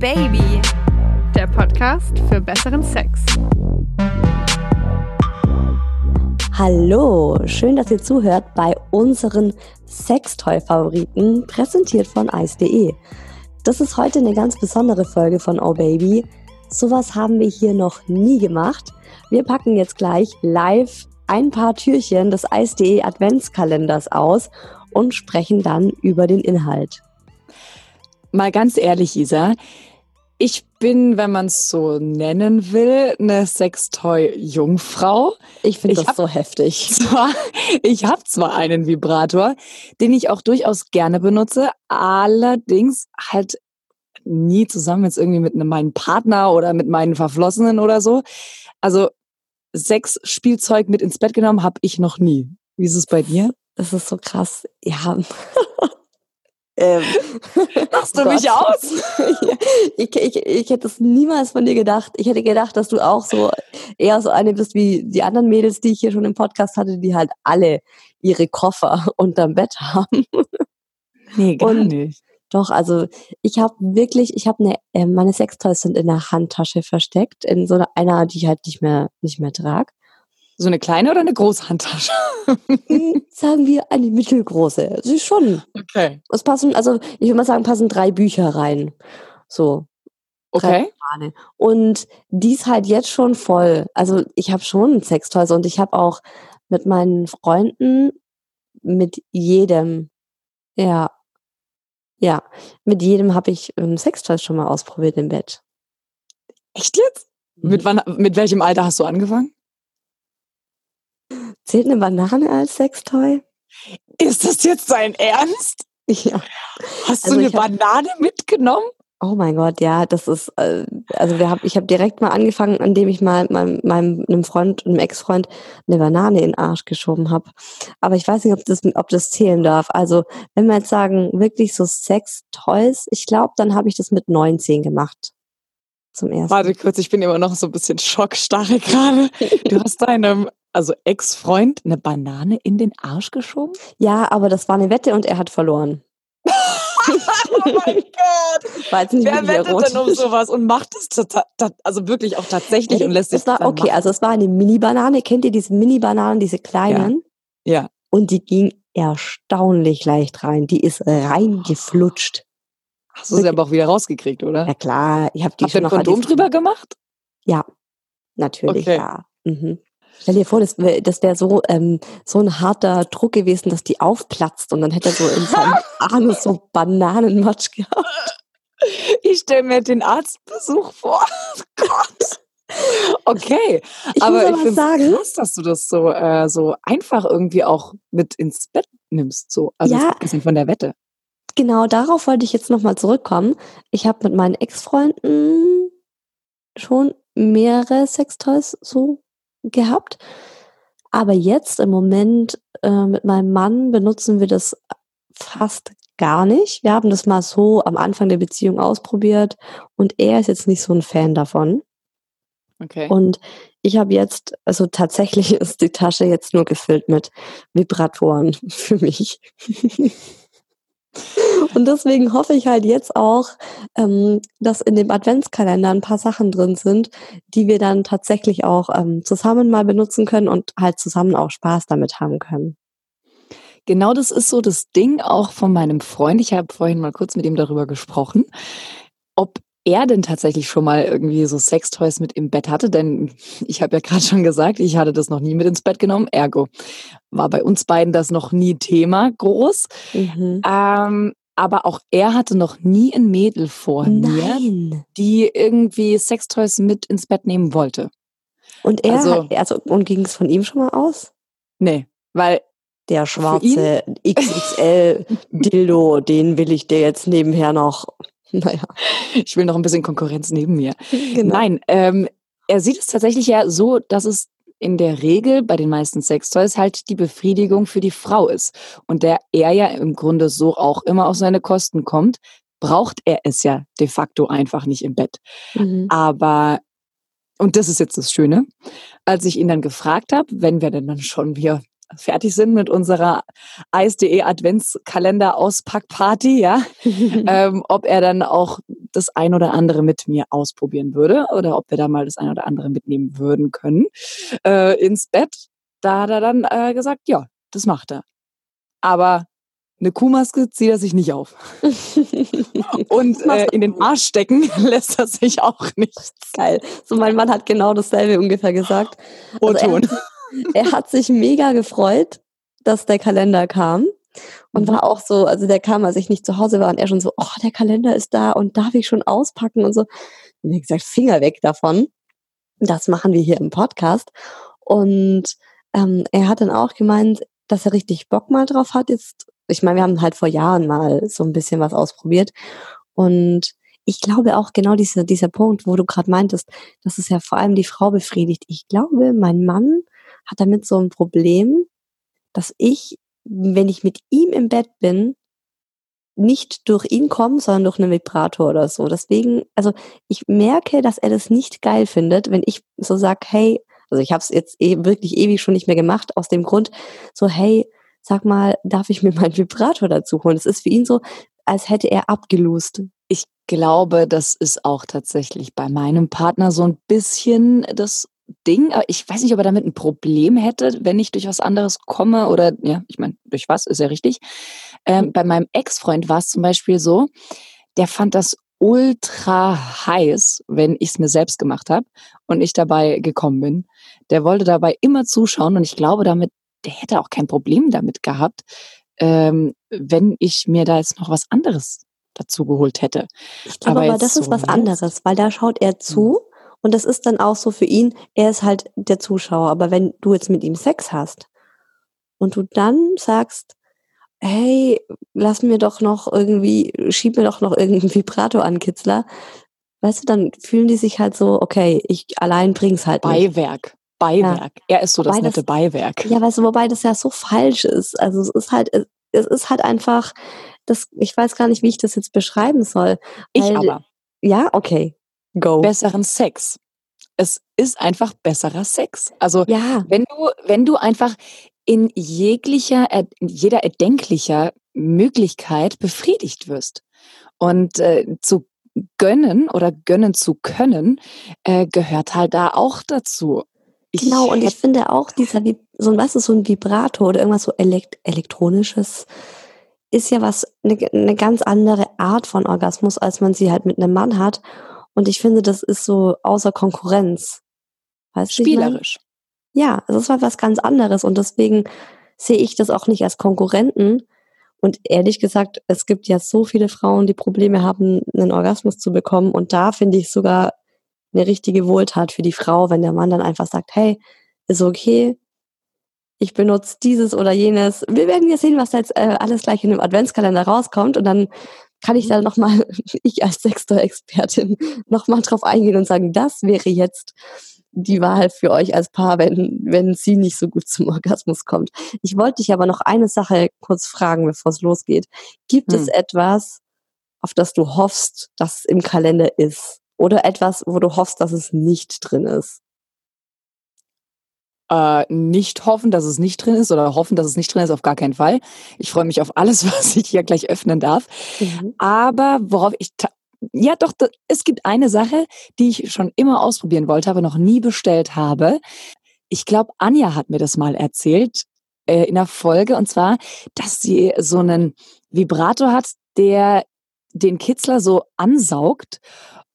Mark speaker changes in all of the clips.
Speaker 1: Baby, der Podcast für besseren Sex.
Speaker 2: Hallo, schön, dass ihr zuhört bei unseren Sextoy-Favoriten, präsentiert von ice.de. Das ist heute eine ganz besondere Folge von Oh Baby. Sowas haben wir hier noch nie gemacht. Wir packen jetzt gleich live ein paar Türchen des ice.de Adventskalenders aus und sprechen dann über den Inhalt.
Speaker 3: Mal ganz ehrlich, Isa, ich bin, wenn man es so nennen will, eine Sextoy-Jungfrau.
Speaker 2: Ich finde das so heftig.
Speaker 3: Zwar, ich habe zwar einen Vibrator, den ich auch durchaus gerne benutze, allerdings halt nie zusammen jetzt irgendwie mit meinem Partner oder mit meinen Verflossenen oder so. Also Sexspielzeug mit ins Bett genommen habe ich noch nie. Wie ist es bei dir?
Speaker 2: Das ist so krass. Ja.
Speaker 3: ähm, Machst du mich aus?
Speaker 2: ich, ich, ich hätte es niemals von dir gedacht. Ich hätte gedacht, dass du auch so eher so eine bist wie die anderen Mädels, die ich hier schon im Podcast hatte, die halt alle ihre Koffer unterm Bett haben.
Speaker 3: Nee, gar Und nicht.
Speaker 2: Doch, also ich habe wirklich, ich habe eine, äh, meine Sextoys sind in der Handtasche versteckt, in so einer, die ich halt nicht mehr, nicht mehr trage.
Speaker 3: So eine kleine oder eine große Handtasche?
Speaker 2: Hm, sagen wir eine mittelgroße. Sie ist schon.
Speaker 3: Okay.
Speaker 2: Es passen, also ich würde mal sagen, passen drei Bücher rein. So.
Speaker 3: Okay.
Speaker 2: Und die ist halt jetzt schon voll. Also ich habe schon Sextoys und ich habe auch mit meinen Freunden, mit jedem, ja, ja, mit jedem habe ich ähm, Sextoys schon mal ausprobiert im Bett.
Speaker 3: Echt jetzt? Mhm. Mit, wann, mit welchem Alter hast du angefangen?
Speaker 2: Zählt eine Banane als Sextoy?
Speaker 3: Ist das jetzt dein Ernst?
Speaker 2: Ja.
Speaker 3: Hast also du eine Banane mitgenommen?
Speaker 2: Oh mein Gott, ja, das ist, äh, also wir hab, ich habe direkt mal angefangen, indem ich mal meinem, meinem einem Freund, einem Ex-Freund eine Banane in den Arsch geschoben habe. Aber ich weiß nicht, ob das, ob das zählen darf. Also wenn wir jetzt sagen, wirklich so Sex-Toys, ich glaube, dann habe ich das mit 19 gemacht. Zum ersten.
Speaker 3: Warte kurz, ich bin immer noch so ein bisschen schockstarre gerade. Du hast deinem, also Ex-Freund, eine Banane in den Arsch geschoben?
Speaker 2: Ja, aber das war eine Wette und er hat verloren.
Speaker 3: oh mein Gott! Nicht, Wer wettet denn um sowas und macht es also wirklich auch tatsächlich und lässt sich
Speaker 2: das war okay, machen. also es war eine Mini-Banane. Kennt ihr diese Mini-Bananen, diese kleinen?
Speaker 3: Ja. ja.
Speaker 2: Und die ging erstaunlich leicht rein. Die ist reingeflutscht.
Speaker 3: Hast du sie aber auch wieder rausgekriegt, oder?
Speaker 2: Ja klar, ich habe die
Speaker 3: Habt schon noch Kondom drüber gemacht?
Speaker 2: Ja, natürlich, okay. ja. Mhm. Stell dir vor, das wäre wär so, ähm, so ein harter Druck gewesen, dass die aufplatzt und dann hätte er so in seinem Anus so Bananenmatsch gehabt.
Speaker 3: Ich stelle mir den Arztbesuch vor. Oh Gott. Okay,
Speaker 2: ich
Speaker 3: aber
Speaker 2: ich finde
Speaker 3: krass, dass du das so, äh, so einfach irgendwie auch mit ins Bett nimmst. So. Also ja, ein bisschen von der Wette.
Speaker 2: Genau, darauf wollte ich jetzt nochmal zurückkommen. Ich habe mit meinen Ex-Freunden schon mehrere Sextoys so gehabt. Aber jetzt im Moment äh, mit meinem Mann benutzen wir das fast gar nicht. Wir haben das mal so am Anfang der Beziehung ausprobiert und er ist jetzt nicht so ein Fan davon.
Speaker 3: Okay.
Speaker 2: Und ich habe jetzt, also tatsächlich ist die Tasche jetzt nur gefüllt mit Vibratoren für mich. Und deswegen hoffe ich halt jetzt auch, ähm, dass in dem Adventskalender ein paar Sachen drin sind, die wir dann tatsächlich auch ähm, zusammen mal benutzen können und halt zusammen auch Spaß damit haben können.
Speaker 3: Genau das ist so das Ding auch von meinem Freund. Ich habe vorhin mal kurz mit ihm darüber gesprochen, ob er denn tatsächlich schon mal irgendwie so Sextoys mit im Bett hatte, denn ich habe ja gerade schon gesagt, ich hatte das noch nie mit ins Bett genommen, ergo war bei uns beiden das noch nie Thema groß. Mhm. Ähm, aber auch er hatte noch nie ein Mädel vor
Speaker 2: Nein.
Speaker 3: mir, die irgendwie Sextoys mit ins Bett nehmen wollte.
Speaker 2: Und er, also, also und ging es von ihm schon mal aus?
Speaker 3: Nee, weil
Speaker 2: der schwarze XXL Dildo, den will ich dir jetzt nebenher noch
Speaker 3: Naja, ich will noch ein bisschen Konkurrenz neben mir. Genau. Nein, ähm, er sieht es tatsächlich ja so, dass es in der Regel bei den meisten Sextoys halt die Befriedigung für die Frau ist. Und der er ja im Grunde so auch immer auf seine Kosten kommt, braucht er es ja de facto einfach nicht im Bett. Mhm. Aber, und das ist jetzt das Schöne, als ich ihn dann gefragt habe, wenn wir denn dann schon wir fertig sind mit unserer Eis.de Adventskalender Auspackparty, ja, ähm, ob er dann auch das ein oder andere mit mir ausprobieren würde oder ob wir da mal das ein oder andere mitnehmen würden können äh, ins Bett. Da hat er dann äh, gesagt, ja, das macht er. Aber eine Kuhmaske zieht er sich nicht auf. Und äh, in den Arsch stecken lässt er sich auch nicht.
Speaker 2: Geil. So, mein Mann hat genau dasselbe ungefähr gesagt. Also er, er hat sich mega gefreut, dass der Kalender kam. Und war auch so, also der kam, als ich nicht zu Hause war und er schon so, oh, der Kalender ist da und darf ich schon auspacken und so. Und ich gesagt, Finger weg davon. Das machen wir hier im Podcast. Und ähm, er hat dann auch gemeint, dass er richtig Bock mal drauf hat, jetzt ich meine, wir haben halt vor Jahren mal so ein bisschen was ausprobiert. Und ich glaube auch genau dieser, dieser Punkt, wo du gerade meintest, dass es ja vor allem die Frau befriedigt. Ich glaube, mein Mann hat damit so ein Problem, dass ich, wenn ich mit ihm im Bett bin, nicht durch ihn komme, sondern durch einen Vibrator oder so. Deswegen, also ich merke, dass er das nicht geil findet, wenn ich so sag, hey, also ich habe es jetzt eh, wirklich ewig schon nicht mehr gemacht, aus dem Grund, so, hey, sag mal, darf ich mir meinen Vibrator dazu holen? Es ist für ihn so, als hätte er abgelust.
Speaker 3: Ich glaube, das ist auch tatsächlich bei meinem Partner so ein bisschen das Ding. Ich weiß nicht, ob er damit ein Problem hätte, wenn ich durch was anderes komme oder, ja, ich meine, durch was ist ja richtig. Ähm, mhm. bei meinem Ex-Freund war es zum Beispiel so, der fand das ultra heiß, wenn ich es mir selbst gemacht habe und ich dabei gekommen bin. Der wollte dabei immer zuschauen und ich glaube, damit der hätte auch kein Problem damit gehabt, ähm, wenn ich mir da jetzt noch was anderes dazu geholt hätte.
Speaker 2: Ich glaube aber, aber das so ist was anderes, weil da schaut er zu hm. Und das ist dann auch so für ihn, er ist halt der Zuschauer. Aber wenn du jetzt mit ihm Sex hast und du dann sagst, hey, lass mir doch noch irgendwie, schieb mir doch noch irgendeinen Vibrator an, Kitzler, weißt du, dann fühlen die sich halt so, okay, ich allein bring's halt
Speaker 3: nicht. Beiwerk. Beiwerk. Ja. Er ist so das wobei nette das, Beiwerk.
Speaker 2: Ja, weißt du, wobei das ja so falsch ist. Also es ist halt, es ist halt einfach, das, ich weiß gar nicht, wie ich das jetzt beschreiben soll.
Speaker 3: Ich aber.
Speaker 2: Ja, okay. Go.
Speaker 3: Besseren Sex. Es ist einfach besserer Sex. Also ja. wenn du, wenn du einfach in jeglicher, in jeder erdenklicher Möglichkeit befriedigt wirst. Und äh, zu gönnen oder gönnen zu können, äh, gehört halt da auch dazu.
Speaker 2: Ich genau, und ich finde auch dieser, so ein, weißt du, so ein Vibrator oder irgendwas so elekt elektronisches ist ja was, eine, eine ganz andere Art von Orgasmus, als man sie halt mit einem Mann hat. Und ich finde, das ist so außer Konkurrenz.
Speaker 3: Weißt Spielerisch.
Speaker 2: Ja, es ist halt was ganz anderes und deswegen sehe ich das auch nicht als Konkurrenten. Und ehrlich gesagt, es gibt ja so viele Frauen, die Probleme haben, einen Orgasmus zu bekommen. Und da finde ich sogar eine richtige Wohltat für die Frau, wenn der Mann dann einfach sagt, hey, ist okay, ich benutze dieses oder jenes. Wir werden ja sehen, was jetzt äh, alles gleich in dem Adventskalender rauskommt und dann kann ich da nochmal, ich als Sextor-Expertin, nochmal drauf eingehen und sagen, das wäre jetzt die Wahl für euch als Paar, wenn, wenn sie nicht so gut zum Orgasmus kommt. Ich wollte dich aber noch eine Sache kurz fragen, bevor es losgeht. Gibt hm. es etwas, auf das du hoffst, dass es im Kalender ist? Oder etwas, wo du hoffst, dass es nicht drin ist?
Speaker 3: Äh, nicht hoffen, dass es nicht drin ist oder hoffen, dass es nicht drin ist, auf gar keinen Fall. Ich freue mich auf alles, was ich hier gleich öffnen darf. Mhm. Aber worauf ich ja, doch, es gibt eine Sache, die ich schon immer ausprobieren wollte, aber noch nie bestellt habe. Ich glaube, Anja hat mir das mal erzählt äh, in der Folge, und zwar, dass sie so einen Vibrator hat, der den Kitzler so ansaugt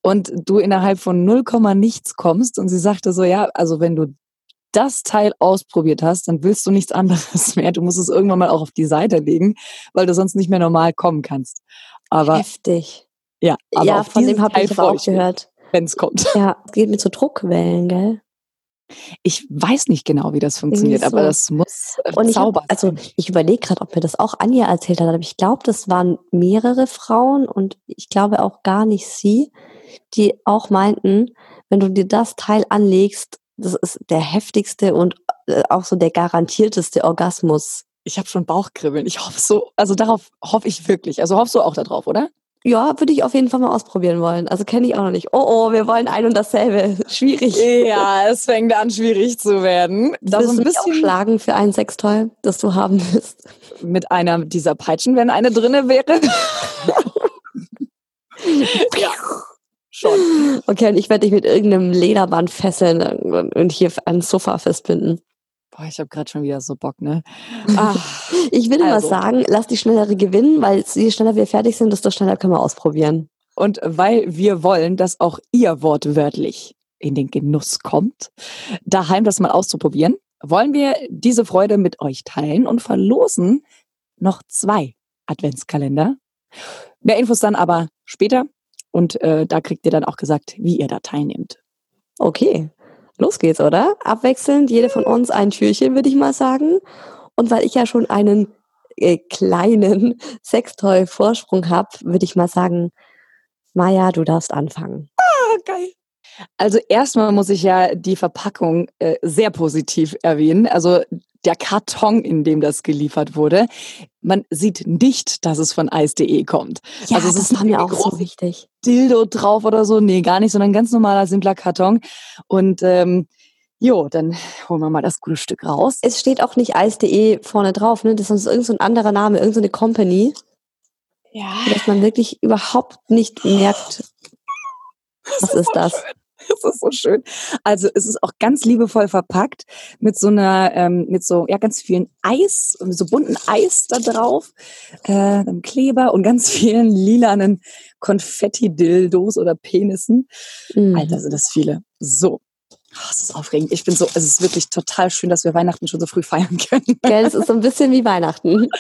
Speaker 3: und du innerhalb von 0, nichts kommst. Und sie sagte so, ja, also wenn du das Teil ausprobiert hast, dann willst du nichts anderes mehr. Du musst es irgendwann mal auch auf die Seite legen, weil du sonst nicht mehr normal kommen kannst. Aber
Speaker 2: heftig.
Speaker 3: Ja,
Speaker 2: aber ja, von dem habe ich auch gehört.
Speaker 3: Wenn es kommt.
Speaker 2: Ja, geht mit so Druckwellen, gell?
Speaker 3: Ich weiß nicht genau, wie das funktioniert, so. aber das muss
Speaker 2: äh, und ich hab, Also ich überlege gerade, ob mir das auch Anja erzählt hat, aber ich glaube, das waren mehrere Frauen und ich glaube auch gar nicht sie, die auch meinten, wenn du dir das Teil anlegst, das ist der heftigste und äh, auch so der garantierteste Orgasmus.
Speaker 3: Ich habe schon Bauchkribbeln. Ich hoffe so, also darauf hoffe ich wirklich. Also hoffst du auch darauf, oder?
Speaker 2: Ja, würde ich auf jeden Fall mal ausprobieren wollen. Also kenne ich auch noch nicht. Oh, oh, wir wollen ein und dasselbe. Schwierig.
Speaker 3: Ja, es fängt an, schwierig zu werden.
Speaker 2: Das ist ein bisschen schlagen für ein Sextoy, das du haben willst.
Speaker 3: Mit einer dieser Peitschen, wenn eine drinne wäre.
Speaker 2: ja.
Speaker 3: Schon.
Speaker 2: Okay, und ich werde dich mit irgendeinem Lederband fesseln und hier an Sofa festbinden.
Speaker 3: Boah, ich habe gerade schon wieder so Bock, ne?
Speaker 2: Ach, ich würde also. mal sagen, lass die schnellere gewinnen, weil je schneller wir fertig sind, desto schneller können wir ausprobieren.
Speaker 3: Und weil wir wollen, dass auch ihr wortwörtlich in den Genuss kommt, daheim das mal auszuprobieren, wollen wir diese Freude mit euch teilen und verlosen noch zwei Adventskalender. Mehr Infos dann aber später und äh, da kriegt ihr dann auch gesagt, wie ihr da teilnehmt.
Speaker 2: Okay, los geht's, oder? Abwechselnd, jede von uns ein Türchen, würde ich mal sagen. Und weil ich ja schon einen äh, kleinen Sextoy-Vorsprung habe, würde ich mal sagen, Maja, du darfst anfangen.
Speaker 3: Ah, geil. Also erstmal muss ich ja die Verpackung äh, sehr positiv erwähnen. Also der Karton, in dem das geliefert wurde. Man sieht nicht, dass es von ice.de kommt.
Speaker 2: Ja,
Speaker 3: also es
Speaker 2: das
Speaker 3: ist
Speaker 2: war mir auch so wichtig.
Speaker 3: Dildo drauf oder so. Nee, gar nicht, sondern ein ganz normaler, simpler Karton. Und ähm, Jo, dann holen wir mal das gute Stück raus.
Speaker 2: Es steht auch nicht ice.de vorne drauf, ne? Das ist irgendein so anderer Name, irgendeine so Company. Ja. Dass man wirklich überhaupt nicht merkt, was ist, ist das? Schön.
Speaker 3: Das ist so schön. Also es ist auch ganz liebevoll verpackt mit so einer, ähm, mit so ja ganz vielen Eis, so bunten Eis da drauf, äh, einem Kleber und ganz vielen lilanen Konfetti-Dildos oder Penissen. Mhm. Alter, sind das viele. So. Oh, es ist aufregend. Ich bin so, es ist wirklich total schön, dass wir Weihnachten schon so früh feiern können.
Speaker 2: Gell, es ist so ein bisschen wie Weihnachten.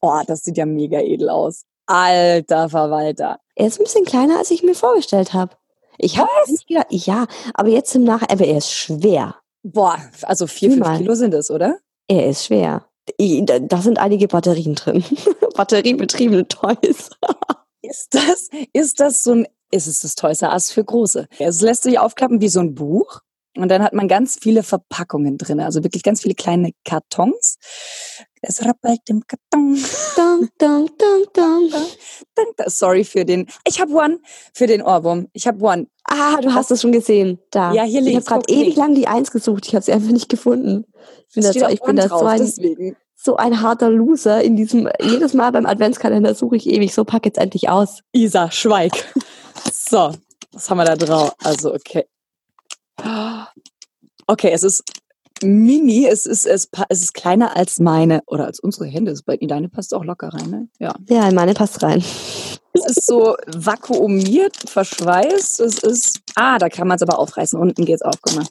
Speaker 3: Oh, das sieht ja mega edel aus. Alter Verwalter.
Speaker 2: Er ist ein bisschen kleiner, als ich mir vorgestellt habe. Ich habe nicht gedacht, ja, aber jetzt im Nachhinein, aber er ist schwer.
Speaker 3: Boah, also vier, fünf Kilo sind es, oder?
Speaker 2: Er ist schwer. Da sind einige Batterien drin. Batteriebetriebene Toys.
Speaker 3: ist das, ist das so ein, ist es das Toys Us für Große? Es lässt sich aufklappen wie so ein Buch. Und dann hat man ganz viele Verpackungen drin, also wirklich ganz viele kleine Kartons. Es rappelt im Karton. Dun, dun, dun, Sorry für den. Ich habe One für den Ohrwurm. Ich habe One.
Speaker 2: Ah, du hast es schon gesehen. Da.
Speaker 3: Ja, hier liegt.
Speaker 2: Ich habe gerade ewig lang die Eins gesucht. Ich habe sie einfach nicht gefunden. Ich bin, das so, ich bin da so ein, so ein harter Loser in diesem. Jedes Mal beim Adventskalender suche ich ewig. So pack jetzt endlich aus.
Speaker 3: Isa, schweig. So, was haben wir da drauf? Also okay. Okay, es ist mini, es ist, es, es ist kleiner als meine oder als unsere Hände. Deine passt auch locker rein, ne?
Speaker 2: Ja. Ja, in meine passt rein.
Speaker 3: Es ist so vakuumiert, verschweißt. Es ist. Ah, da kann man es aber aufreißen. Unten geht's auf, guck mal.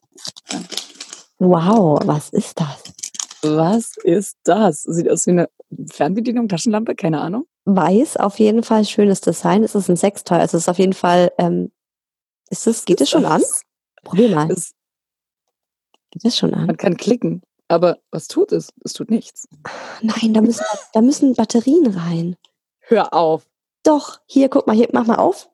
Speaker 3: Ja.
Speaker 2: Wow, was ist das?
Speaker 3: Was ist das? Sieht aus wie eine Fernbedienung, Taschenlampe, keine Ahnung.
Speaker 2: Weiß, auf jeden Fall schönes Design. Es ist ein Sextoy. Also es ist auf jeden Fall. Ähm, ist das, geht es schon an? Probier mal. Es, Geht das schon an?
Speaker 3: Man kann klicken, aber was tut es? Es tut nichts.
Speaker 2: Nein, da müssen, da müssen Batterien rein.
Speaker 3: Hör auf.
Speaker 2: Doch, hier, guck mal, hier, mach mal auf.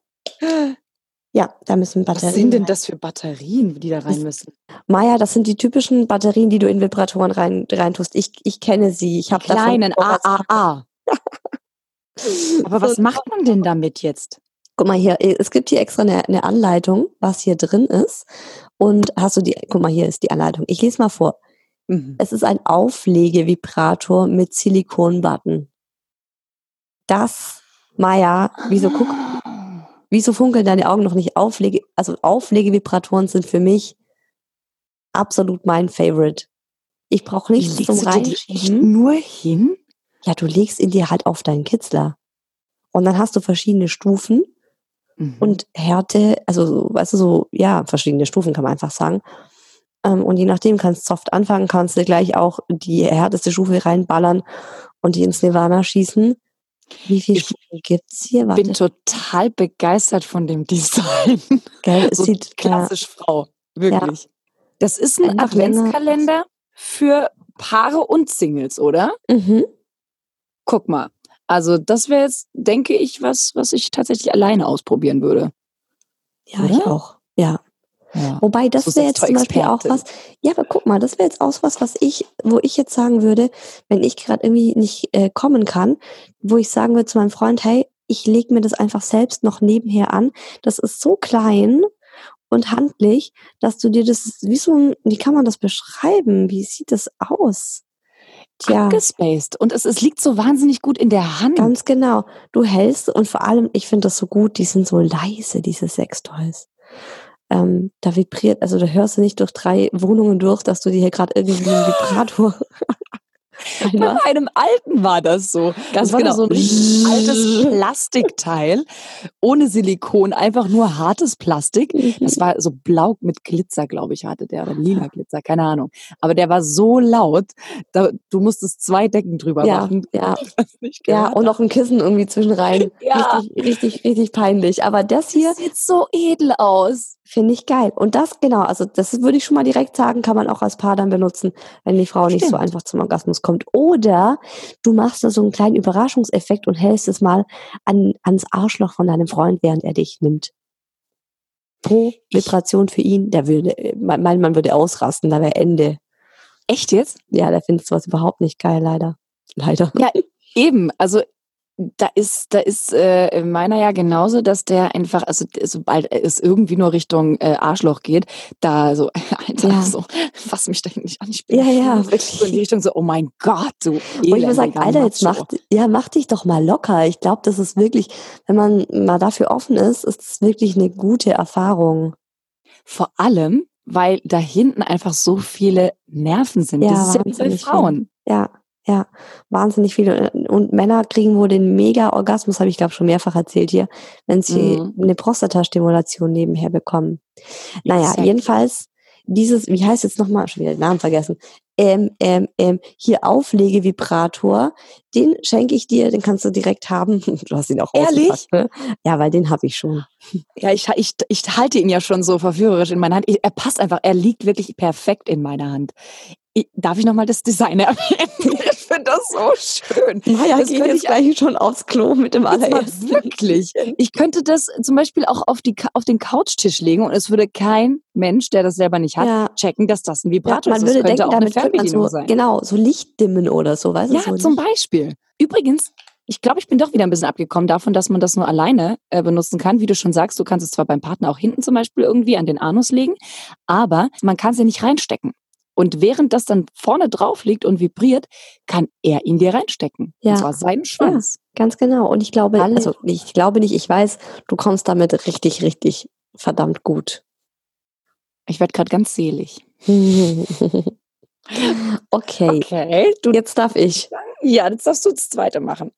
Speaker 2: Ja, da müssen Batterien.
Speaker 3: Was sind denn das für Batterien, die da rein müssen?
Speaker 2: Maja, das sind die typischen Batterien, die du in Vibratoren rein, reintust. Ich, ich kenne sie. Ich habe
Speaker 3: kleinen AAA. Aber was macht man denn damit jetzt?
Speaker 2: Guck mal hier, es gibt hier extra eine, eine Anleitung, was hier drin ist. Und hast du die, guck mal, hier ist die Anleitung. Ich lese mal vor. Mhm. Es ist ein Auflegevibrator mit Silikonbutton. Das, Maya, wieso guck, wieso funkeln deine Augen noch nicht Auflege, also Auflegevibratoren sind für mich absolut mein Favorite. Ich brauche nichts zum Reinschieben.
Speaker 3: Nur hin?
Speaker 2: Ja, du legst ihn dir halt auf deinen Kitzler. Und dann hast du verschiedene Stufen Mhm. Und Härte, also weißt du, so, ja, verschiedene Stufen kann man einfach sagen. Ähm, und je nachdem kannst du soft anfangen, kannst du gleich auch die härteste Stufe reinballern und die ins Nirvana schießen. Wie viele Stufen gibt's hier?
Speaker 3: Ich bin total begeistert von dem Design.
Speaker 2: Gell, es so sieht
Speaker 3: klassisch ja. Frau, wirklich. Ja. Das ist ein Einfach Adventskalender für Paare und Singles, oder?
Speaker 2: Mhm.
Speaker 3: Guck mal. Also das wäre jetzt, denke ich, was, was ich tatsächlich alleine ausprobieren würde.
Speaker 2: Ja, Oder? ich auch. Ja. ja. Wobei das wäre jetzt zum Beispiel auch was. Ja, aber guck mal, das wäre jetzt auch was, was ich, wo ich jetzt sagen würde, wenn ich gerade irgendwie nicht äh, kommen kann, wo ich sagen würde zu meinem Freund, hey, ich lege mir das einfach selbst noch nebenher an. Das ist so klein und handlich, dass du dir das, wie so ein, wie kann man das beschreiben? Wie sieht das aus? Tja.
Speaker 3: abgespaced. Und es, es liegt so wahnsinnig gut in der Hand.
Speaker 2: Ganz genau. Du hältst und vor allem, ich finde das so gut, die sind so leise, diese Sextoys. Ähm, da vibriert, also da hörst du nicht durch drei Wohnungen durch, dass du dir hier gerade irgendwie einen Vibrator
Speaker 3: Bei einem alten war das so.
Speaker 2: Ganz
Speaker 3: das war
Speaker 2: genau.
Speaker 3: so ein altes Plastikteil ohne Silikon, einfach nur hartes Plastik. Das war so blau mit Glitzer, glaube ich, hatte der oder lila Glitzer, keine Ahnung. Aber der war so laut, da, du musstest zwei Decken drüber
Speaker 2: Ja,
Speaker 3: machen.
Speaker 2: ja.
Speaker 3: das
Speaker 2: Ja, und noch ein Kissen irgendwie zwischen rein.
Speaker 3: Ja.
Speaker 2: Richtig, richtig, richtig peinlich. Aber das hier
Speaker 3: Das sieht so edel aus.
Speaker 2: Finde ich geil. Und das, genau, also das würde ich schon mal direkt sagen, kann man auch als Paar dann benutzen, wenn die Frau nicht so
Speaker 3: Stimmt.
Speaker 2: einfach zum Orgasmus kommt. Oder du machst da so einen kleinen Überraschungseffekt und hältst es mal an, ans Arschloch von deinem Freund, während er dich nimmt. Pro Vibration für ihn, der würde, mein mein Mann würde ausrasten, da wäre Ende.
Speaker 3: Echt jetzt?
Speaker 2: Ja, der findet sowas überhaupt nicht geil, leider. Leider.
Speaker 3: Ja, eben. Also da ist, da ist äh, meiner ja genauso, dass der einfach, also sobald es irgendwie nur Richtung äh, Arschloch geht, da so, Alter,
Speaker 2: Ja.
Speaker 3: so, fass mich da nicht an. Ich bin
Speaker 2: Ja, ja,
Speaker 3: so
Speaker 2: wirklich.
Speaker 3: in die Richtung so, oh mein Gott, du
Speaker 2: Wo ich mir sage, Alter, jetzt mach, ja, mach dich doch mal locker. Ich glaube, das ist wirklich, wenn man mal dafür offen ist, ist es wirklich eine gute Erfahrung.
Speaker 3: Vor allem, weil da hinten einfach so viele Nerven sind.
Speaker 2: Ja,
Speaker 3: das ist ja wie bei
Speaker 2: wahnsinnig viel.
Speaker 3: Frauen.
Speaker 2: Ja, ja, wahnsinnig viele. Und Männer kriegen wohl den Mega-Orgasmus, habe ich glaube schon mehrfach erzählt hier, wenn sie
Speaker 3: Mhm.
Speaker 2: eine Prostatastimulation nebenher bekommen. Naja,
Speaker 3: Exakt.
Speaker 2: jedenfalls dieses, wie heißt jetzt nochmal, schon wieder den Namen vergessen, ähm, ähm, ähm, hier Auflegevibrator, den schenke ich dir, den kannst du direkt haben. Du hast ihn auch
Speaker 3: Ehrlich?
Speaker 2: ne? Ja, weil den habe ich schon.
Speaker 3: Ja, ich, ich, ich halte ihn ja schon so verführerisch in meiner Hand. Ich, er passt einfach, er liegt wirklich perfekt in meiner Hand. Ich, darf ich nochmal das Design erwähnen? Ich finde das so schön.
Speaker 2: Maja
Speaker 3: Das
Speaker 2: geht
Speaker 3: könnte
Speaker 2: jetzt
Speaker 3: ich
Speaker 2: gleich schon aufs Klo mit dem allerersten.
Speaker 3: wirklich. Ich könnte das zum Beispiel auch auf, die, auf den Couchtisch legen und es würde kein Mensch, der das selber nicht hat,
Speaker 2: Ja.
Speaker 3: checken, dass das ein
Speaker 2: Ja,
Speaker 3: Vibrator
Speaker 2: man
Speaker 3: ist.
Speaker 2: würde
Speaker 3: das könnte
Speaker 2: denken, damit könnte man so,
Speaker 3: sein.
Speaker 2: genau, so Licht dimmen oder so, weißt
Speaker 3: Ja,
Speaker 2: du? So
Speaker 3: zum Beispiel. Übrigens, ich glaube, ich bin doch wieder ein bisschen abgekommen davon, dass man das nur alleine äh, benutzen kann. Wie du schon sagst, du kannst es zwar beim Partner auch hinten zum Beispiel irgendwie an den Anus legen, aber man kann es ja nicht reinstecken. Und während das dann vorne drauf liegt und vibriert, kann er ihn dir reinstecken.
Speaker 2: Ja.
Speaker 3: Und zwar seinen Schwanz.
Speaker 2: Ganz genau. Und ich glaube,
Speaker 3: Hallo.
Speaker 2: also ich glaube nicht, ich weiß, du kommst damit richtig, richtig verdammt gut.
Speaker 3: Ich werde gerade ganz selig.
Speaker 2: okay.
Speaker 3: Okay, du,
Speaker 2: Jetzt darf ich.
Speaker 3: ja, jetzt darfst du das zweite machen.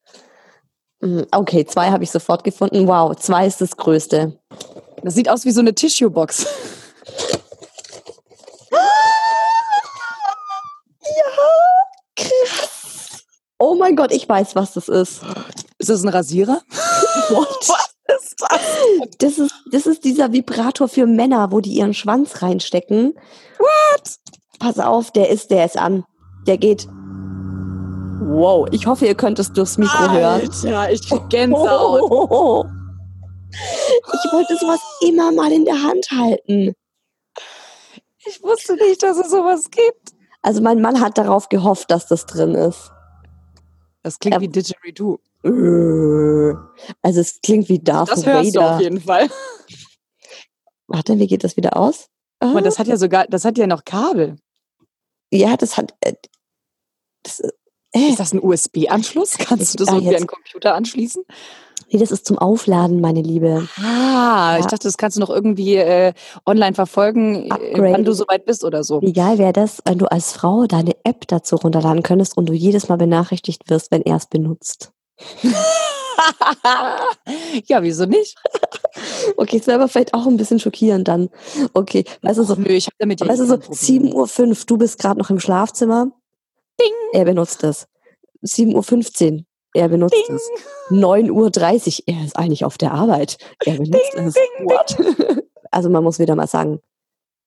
Speaker 2: Mm, Okay, zwei habe ich sofort gefunden. Wow, zwei ist das Größte.
Speaker 3: Das sieht aus wie so eine Tissue-Box.
Speaker 2: Oh mein Gott, ich weiß, was das ist.
Speaker 3: Ist das ein Rasierer?
Speaker 2: What?
Speaker 3: Was ist das?
Speaker 2: Das ist, das ist dieser Vibrator für Männer, wo die ihren Schwanz reinstecken. What? Pass auf, der ist, der ist an. Der geht. Wow, ich hoffe, ihr könnt es durchs Mikro hören.
Speaker 3: Ja, ich krieg
Speaker 2: Oh. Ich wollte sowas immer mal in der Hand halten.
Speaker 3: Ich wusste nicht, dass es sowas gibt.
Speaker 2: Also mein Mann hat darauf gehofft, dass das drin ist.
Speaker 3: Das klingt
Speaker 2: Ja.
Speaker 3: wie Didgeridoo.
Speaker 2: Also es klingt wie Darth
Speaker 3: Das hörst du auf
Speaker 2: Vader.
Speaker 3: jeden Fall.
Speaker 2: Warte, wie geht das wieder aus?
Speaker 3: Aber das hat ja sogar, das hat ja noch Kabel.
Speaker 2: Ja, das hat. Äh, das, äh,
Speaker 3: Ist das ein USB-Anschluss? Kannst du das
Speaker 2: Ah,
Speaker 3: irgendwie an den Computer anschließen?
Speaker 2: nee, das ist zum Aufladen, meine Liebe.
Speaker 3: Ah, ich
Speaker 2: Ja.
Speaker 3: dachte, das kannst du noch irgendwie äh, online verfolgen, äh,
Speaker 2: Upgrade.
Speaker 3: wann du soweit bist oder so.
Speaker 2: Geil wäre das, wenn du als Frau deine App dazu runterladen könntest und du jedes Mal benachrichtigt wirst, wenn er es benutzt.
Speaker 3: ja, wieso nicht?
Speaker 2: Okay, ist aber vielleicht auch ein bisschen schockierend dann. Okay, weißt du so,
Speaker 3: Nö, ich habe damit ja
Speaker 2: weißt du
Speaker 3: eh
Speaker 2: so,
Speaker 3: kein Problem.
Speaker 2: 7.05 Uhr, du bist gerade noch im Schlafzimmer.
Speaker 3: Ding.
Speaker 2: Er benutzt es. 7.15 Uhr, er benutzt
Speaker 3: Ding.
Speaker 2: es. 9.30 Uhr, er ist eigentlich auf der Arbeit. Er benutzt
Speaker 3: Ding,
Speaker 2: es.
Speaker 3: ding,
Speaker 2: What? Also man muss wieder mal sagen,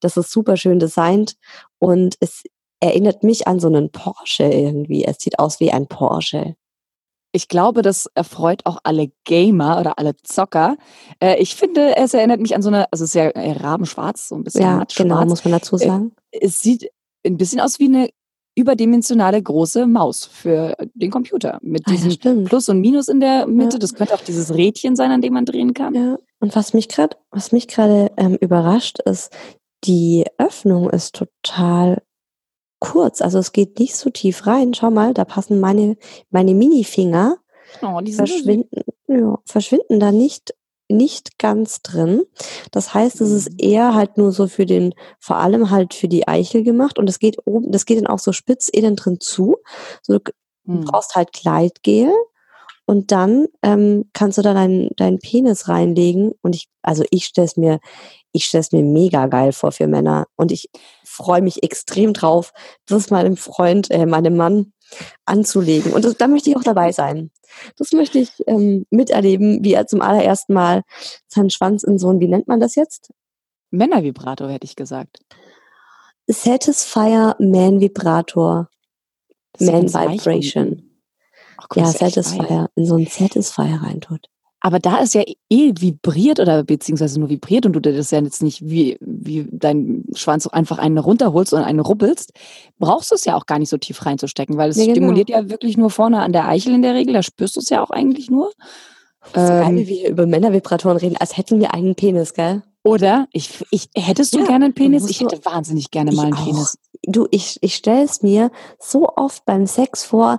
Speaker 2: das ist super schön designt und es erinnert mich an so einen Porsche irgendwie. Es sieht aus wie ein Porsche.
Speaker 3: Ich glaube, das erfreut auch alle Gamer oder alle Zocker. Äh, ich finde, es erinnert mich an so eine, also es ist ja äh, rabenschwarz, so ein bisschen
Speaker 2: Ja, genau, muss man dazu sagen.
Speaker 3: Es sieht ein bisschen aus wie eine überdimensionale große Maus für den Computer. Mit
Speaker 2: Ah, ja,
Speaker 3: diesem
Speaker 2: stimmt.
Speaker 3: Plus und Minus in der Mitte.
Speaker 2: Ja.
Speaker 3: Das könnte auch dieses Rädchen sein, an dem man drehen kann.
Speaker 2: Ja. Und was mich gerade, was mich gerade ähm, überrascht ist, die Öffnung ist total kurz. Also es geht nicht so tief rein. Schau mal, da passen meine, meine Minifinger.
Speaker 3: Oh, die
Speaker 2: verschwinden, ja, verschwinden da nicht, nicht ganz drin. Das heißt, es ist eher halt nur so für den, vor allem halt für die Eichel gemacht. Und das geht oben, das geht dann auch so spitz innen drin zu. So, du
Speaker 3: Hm.
Speaker 2: brauchst halt Gleitgel. Und dann ähm, kannst du da deinen deinen Penis reinlegen. Und ich, also ich stelle es mir, ich stelle es mir mega geil vor für Männer. Und ich freue mich extrem drauf, das meinem Freund, äh, meinem Mann anzulegen. Und das, da möchte ich auch dabei sein. Das möchte ich ähm, miterleben, wie er zum allerersten Mal seinen Schwanz in so ein, wie nennt man das jetzt?
Speaker 3: Männervibrator, hätte ich gesagt.
Speaker 2: Satisfier Man Vibrator. Man Vibration.
Speaker 3: Ach,
Speaker 2: Ja. Satisfier. In so ein Satisfier reintut.
Speaker 3: Aber da ist ja eh vibriert oder beziehungsweise nur vibriert und du dir das ja jetzt nicht wie, wie dein Schwanz einfach einen runterholst und einen ruppelst, brauchst du es ja auch gar nicht so tief reinzustecken, weil es
Speaker 2: Nee, genau.
Speaker 3: stimuliert ja wirklich nur vorne an der Eichel in der Regel, da spürst du es ja auch eigentlich nur.
Speaker 2: So geil,
Speaker 3: Ähm,
Speaker 2: wie wir hier über Männervibratoren reden, als hätten wir einen Penis, gell?
Speaker 3: Oder? Ich, ich, hättest du
Speaker 2: Ja,
Speaker 3: gerne einen Penis? Ich hätte wahnsinnig gerne mal einen
Speaker 2: auch.
Speaker 3: Penis.
Speaker 2: Du, ich, ich stelle es mir so oft beim Sex vor,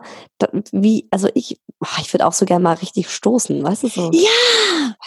Speaker 2: wie, also ich, ah, ich würde auch so gerne mal richtig stoßen, weißt du so?
Speaker 3: Ja,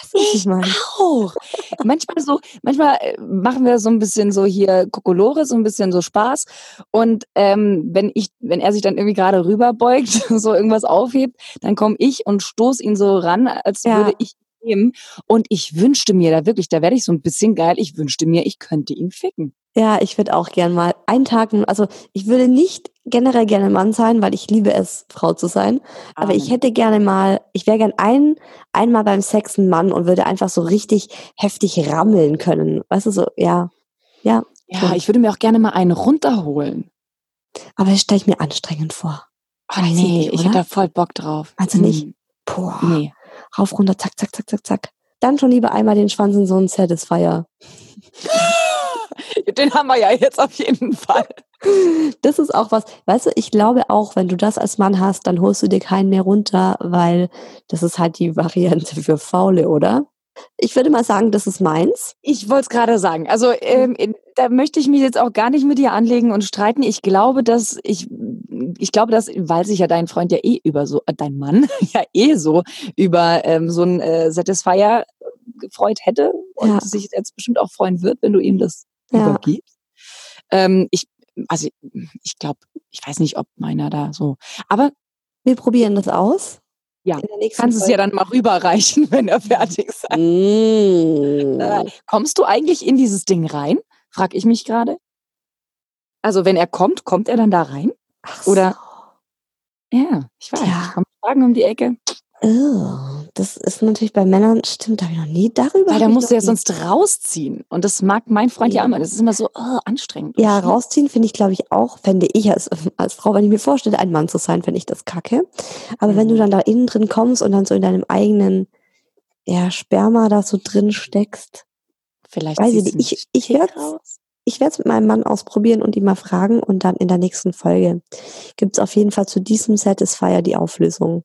Speaker 2: Weißt du, was ich meine?
Speaker 3: auch. manchmal so, manchmal äh, machen wir so ein bisschen so hier Kokolore, so ein bisschen so Spaß. Und ähm, wenn ich, wenn er sich dann irgendwie gerade rüberbeugt, so irgendwas aufhebt, dann komme ich und stoß ihn so ran, als
Speaker 2: Ja.
Speaker 3: würde ich ihn nehmen. Und ich wünschte mir da wirklich, da werde ich so ein bisschen geil, ich wünschte mir, ich könnte ihn ficken.
Speaker 2: Ja, ich würde auch gern mal einen Tag, also ich würde nicht generell gerne Mann sein, weil ich liebe es, Frau zu sein. Aber ich hätte gerne mal, ich wäre gern ein, einmal beim Sex ein Mann und würde einfach so richtig heftig rammeln können. Weißt du, so, ja. Ja,
Speaker 3: Ja, ich würde mir auch gerne mal einen runterholen.
Speaker 2: aber das stelle ich mir anstrengend vor.
Speaker 3: Oh,
Speaker 2: Weiß ich
Speaker 3: nee,
Speaker 2: nicht,
Speaker 3: ich hätte da voll Bock drauf.
Speaker 2: Also nicht?
Speaker 3: Hm,
Speaker 2: Puh,
Speaker 3: Nee.
Speaker 2: Rauf, runter, zack, zack, zack, zack, zack. Dann schon lieber einmal den Schwanz in so einen Satisfier.
Speaker 3: Den haben wir ja jetzt auf jeden Fall.
Speaker 2: Das ist auch was, weißt du, ich glaube auch, wenn du das als Mann hast, dann holst du dir keinen mehr runter, weil das ist halt die Variante für Faule, oder? Ich würde mal sagen, das ist meins.
Speaker 3: Ich wollte es gerade sagen. Also ähm, in- da möchte ich mich jetzt auch gar nicht mit dir anlegen und streiten. Ich glaube, dass ich, ich glaube, dass, weil sich ja dein Freund ja eh über so, äh, dein Mann ja eh so über ähm, so ein äh, Satisfier gefreut hätte und
Speaker 2: Ja.
Speaker 3: sich jetzt bestimmt auch freuen wird, wenn du ihm das
Speaker 2: Ja.
Speaker 3: übergibst. Ähm, ich, also ich glaube, ich weiß nicht, ob meiner da so. Aber
Speaker 2: Wir probieren das aus.
Speaker 3: Ja, kannst es ja dann mal rüberreichen, wenn er fertig ist.
Speaker 2: Mm.
Speaker 3: Kommst du eigentlich in dieses Ding rein? Frag ich mich gerade. Also wenn er kommt, kommt er dann da rein?
Speaker 2: Ach
Speaker 3: oder- Ja, ich weiß.
Speaker 2: Ja.
Speaker 3: Ich komme Fragen um die Ecke.
Speaker 2: Oh, das ist natürlich bei Männern, stimmt, da habe ich noch nie darüber.
Speaker 3: Weil da musst du ja sonst rausziehen. Und das mag mein Freund ja,
Speaker 2: Ja.
Speaker 3: immer. Das ist immer so oh, anstrengend.
Speaker 2: Ja, rausziehen finde ich, glaube ich, auch, fände ich als, als Frau, wenn ich mir vorstelle, ein Mann zu sein, fände ich das kacke. Aber wenn du
Speaker 3: Mhm.
Speaker 2: dann da innen drin kommst und dann so in deinem eigenen ja, Sperma da so drin steckst,
Speaker 3: Vielleicht
Speaker 2: weiß ich nicht.
Speaker 3: du
Speaker 2: Ich, werde ich werde es mit meinem Mann ausprobieren und ihn mal fragen und dann in der nächsten Folge gibt es auf jeden Fall zu diesem Satisfier die Auflösung,